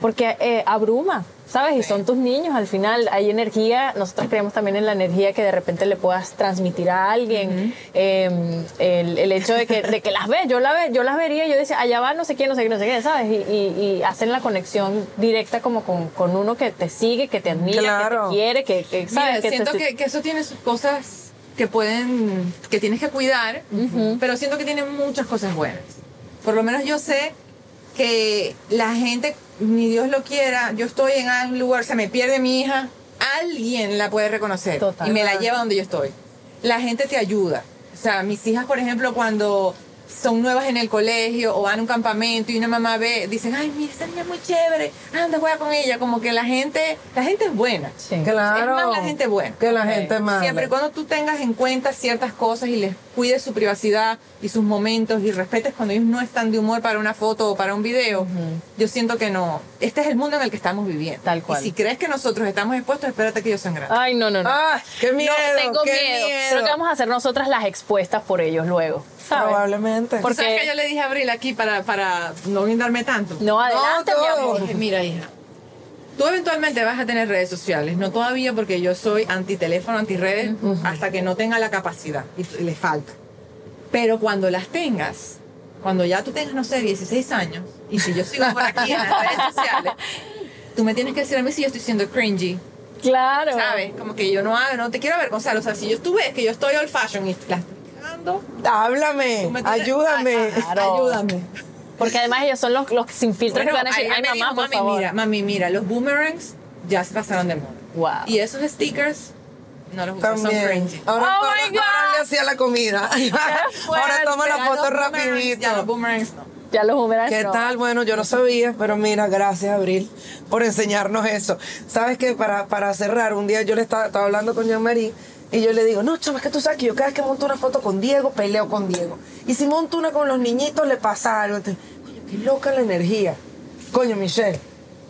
porque eh, abruma. ¿Sabes? Y son tus niños, al final hay energía, nosotros creemos también en la energía que de repente le puedas transmitir a alguien, Eh, el, el hecho de que, de que las ves, yo, la ve, yo las vería, yo decía, allá va no sé quién, no sé quién, no sé quién, ¿sabes? Y, y- y hacen la conexión directa como con, con uno que te sigue, que te admira, que
Claro.
te quiere, que, que, ¿sabes?
Mira,
que te-
siento que, que eso tiene sus cosas que pueden, que tienes que cuidar, pero siento que tiene muchas cosas buenas. Por lo menos yo sé que la gente, ni Dios lo quiera, yo estoy en algún lugar, se me pierde mi hija, alguien la puede reconocer
Total.
y me la lleva donde yo estoy. La gente te ayuda. O sea, mis hijas, por ejemplo, cuando son nuevas en el colegio o van a un campamento y una mamá ve, dicen, ay, mira, esta niña es muy chévere, anda, juega con ella. Como que la gente, la gente es buena.
Sí.
Claro.
Es más la gente buena.
Que la
Sí.
gente mala.
Siempre cuando tú tengas en cuenta ciertas cosas y les cuides su privacidad y sus momentos y respetes cuando ellos no están de humor para una foto o para un video, yo siento que no. Este es el mundo en el que estamos viviendo.
Tal cual.
Y si crees que nosotros estamos expuestos, espérate que ellos sean grandes.
Ay, no, no, no.
¡Ay, qué miedo!
no, tengo
qué
miedo. Creo que vamos a ser nosotras las expuestas por ellos luego. ¿Sabes?
Probablemente.
¿Tú
porque-
¿Sabes que yo le dije a Abril aquí para, para no brindarme tanto?
No, adelante, mi
todo.
amor.
Dije, mira, hija, tú eventualmente vas a tener redes sociales, no todavía porque yo soy anti teléfono, anti redes, hasta que no tenga la capacidad y le falta. Pero cuando las tengas, cuando ya tú tengas, no sé, 16 años, y si yo sigo por aquí en las redes sociales, tú me tienes que decir a mí si yo estoy siendo cringy,
Claro.
¿sabes? Como que yo no hago, no te quiero avergonzar, o sea, si yo tú ves que yo estoy old fashion y la
Háblame, ayúdame.
Ay, ay,
Claro.
Ayúdame.
Porque además ellos son los, los sin filtros que
Bueno,
van a decir, ay, mamá,
dijo,
por
mami,
favor.
mira, mami, mira, los boomerangs ya se pasaron de moda.
Wow.
Y esos stickers No los uso, son
También.
cringy.
Ahora,
Oh
ahora-
my God.
ahora le hacía la comida. ahora toma la foto rapidito.
Ya los boomerangs no.
Ya los boomerangs
¿Qué
no.
tal? Bueno, yo no sabía, pero mira, gracias Abril por enseñarnos eso. Sabes que para, para cerrar, un día yo le estaba, estaba hablando con Jean-Marie y yo le digo, no, chama, es que tú sabes que yo cada vez que monto una foto con Diego, peleo con Diego. Y si monto una con los niñitos, le pasa algo. Coño, qué loca la energía. Coño, Michelle.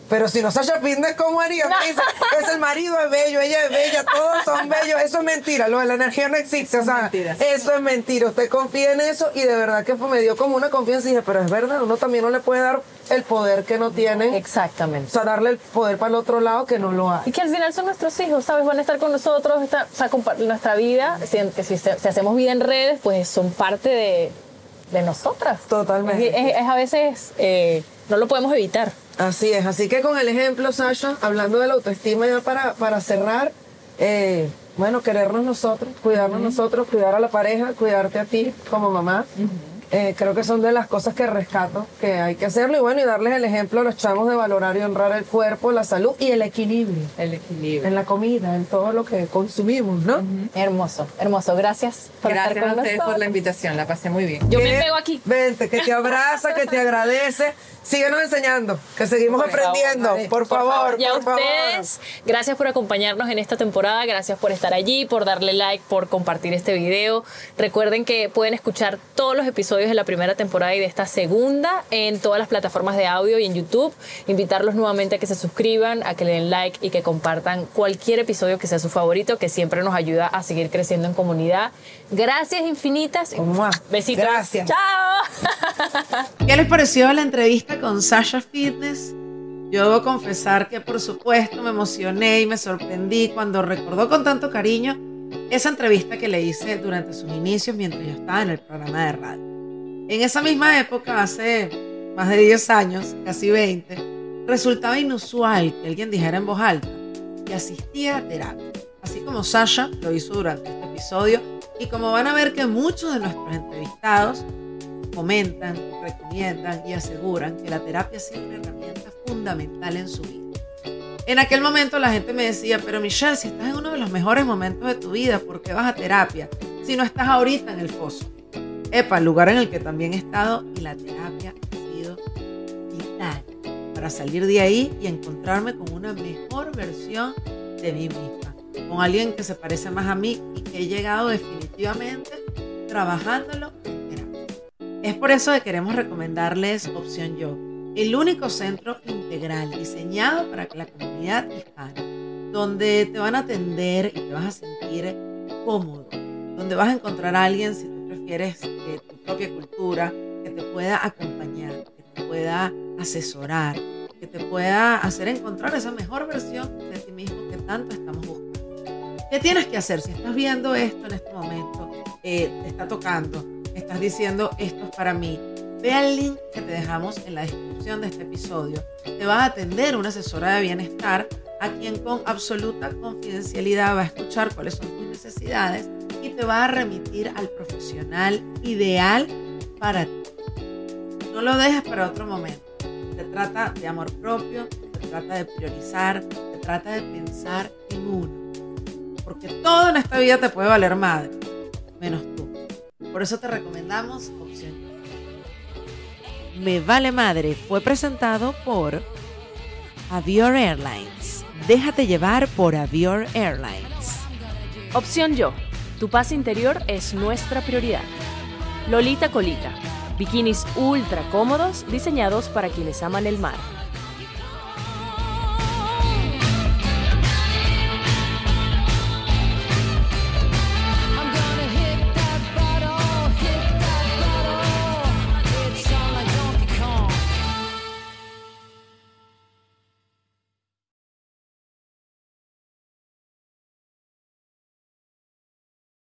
Pero si no Sasha Fitness, ¿cómo haría? Dice, es el marido es bello, ella es bella, todos son bellos. Eso es mentira, lo de la energía no existe. O sea,
mentira.
eso es mentira. Usted confía en eso y de verdad que me dio como una confianza y dije, pero es verdad, uno también no le puede dar el poder que no tiene. O
Exactamente.
sea, darle el poder para el otro lado que no lo hay.
Y que al final son nuestros hijos, ¿sabes? Van a estar con nosotros, o sea, nuestra vida, si, que si, si hacemos vida en redes, pues son parte de, de nosotras.
Totalmente.
Es, es- es a veces, eh, no lo podemos evitar.
Así es, así que con el ejemplo, Sasha, hablando de la autoestima ya para, para cerrar, eh, bueno, querernos nosotros, cuidarnos nosotros, cuidar a la pareja, cuidarte a ti como mamá. Eh, creo que son de las cosas que rescato, que hay que hacerlo y bueno, y darles el ejemplo a los chamos de valorar y honrar el cuerpo, la salud y el equilibrio
El equilibrio.
en la comida, en todo lo que consumimos, ¿no?
Hermoso, hermoso. Gracias por
Gracias
estar
a
con
ustedes por la invitación, la pasé muy bien.
Yo me pego aquí.
Vente, que te abraza, que te agradece. Síguenos enseñando, que seguimos
Por favor,
aprendiendo. Por favor,
Y a
por favor.
ustedes, gracias por acompañarnos en esta temporada, gracias por estar allí, por darle like, por compartir este video. Recuerden que pueden escuchar todos los episodios de la primera temporada y de esta segunda en todas las plataformas de audio y en YouTube. Invitarlos nuevamente a que se suscriban, a que le den like y que compartan cualquier episodio que sea su favorito, que siempre nos ayuda a seguir creciendo en comunidad. Gracias infinitas. Besitos.
Gracias.
Chao.
¿Qué les pareció la entrevista con Sasha Fitness? Yo debo confesar que por supuesto me emocioné y me sorprendí cuando recordó con tanto cariño esa entrevista que le hice durante sus inicios mientras yo estaba en el programa de radio. En esa misma época, hace más de 10 años, casi 20, resultaba inusual que alguien dijera en voz alta que asistía a terapia, así como Sasha lo hizo durante este episodio y como van a ver que muchos de nuestros entrevistados comentan, recomiendan y aseguran que la terapia sido una herramienta fundamental en su vida. En aquel momento la gente me decía, pero Michelle, si estás en uno de los mejores momentos de tu vida, ¿por qué vas a terapia? Si no estás ahorita en el foso. Epa, lugar en el que también he estado y la terapia ha sido vital para salir de ahí y encontrarme con una mejor versión de mí misma, con alguien que se parece más a mí y que he llegado definitivamente trabajándolo. Es por eso que queremos recomendarles Opción Yo, el único centro integral diseñado para la comunidad hispana, donde te van a atender y te vas a sentir cómodo, donde vas a encontrar a alguien, si tú prefieres, de tu propia cultura, que te pueda acompañar, que te pueda asesorar, que te pueda hacer encontrar esa mejor versión de ti mismo que tanto estamos buscando. ¿Qué tienes que hacer si estás viendo esto en este momento? eh, te está tocando, estás diciendo esto es para mí. Ve al link que te dejamos en la descripción de este episodio. Te va a atender una asesora de bienestar a quien con absoluta confidencialidad va a escuchar cuáles son tus necesidades y te va a remitir al profesional ideal para ti. No lo dejes para otro momento. Se trata de amor propio, se trata de priorizar, se trata de pensar en uno. Porque todo en esta vida te puede valer madre, menos tú. Por eso te recomendamos opción. Me vale madre fue presentado por Avior Airlines. Déjate llevar por Avior Airlines.
Opción Yo. Tu paz interior es nuestra prioridad. Lolita Colita. Bikinis ultra cómodos diseñados para quienes aman el mar.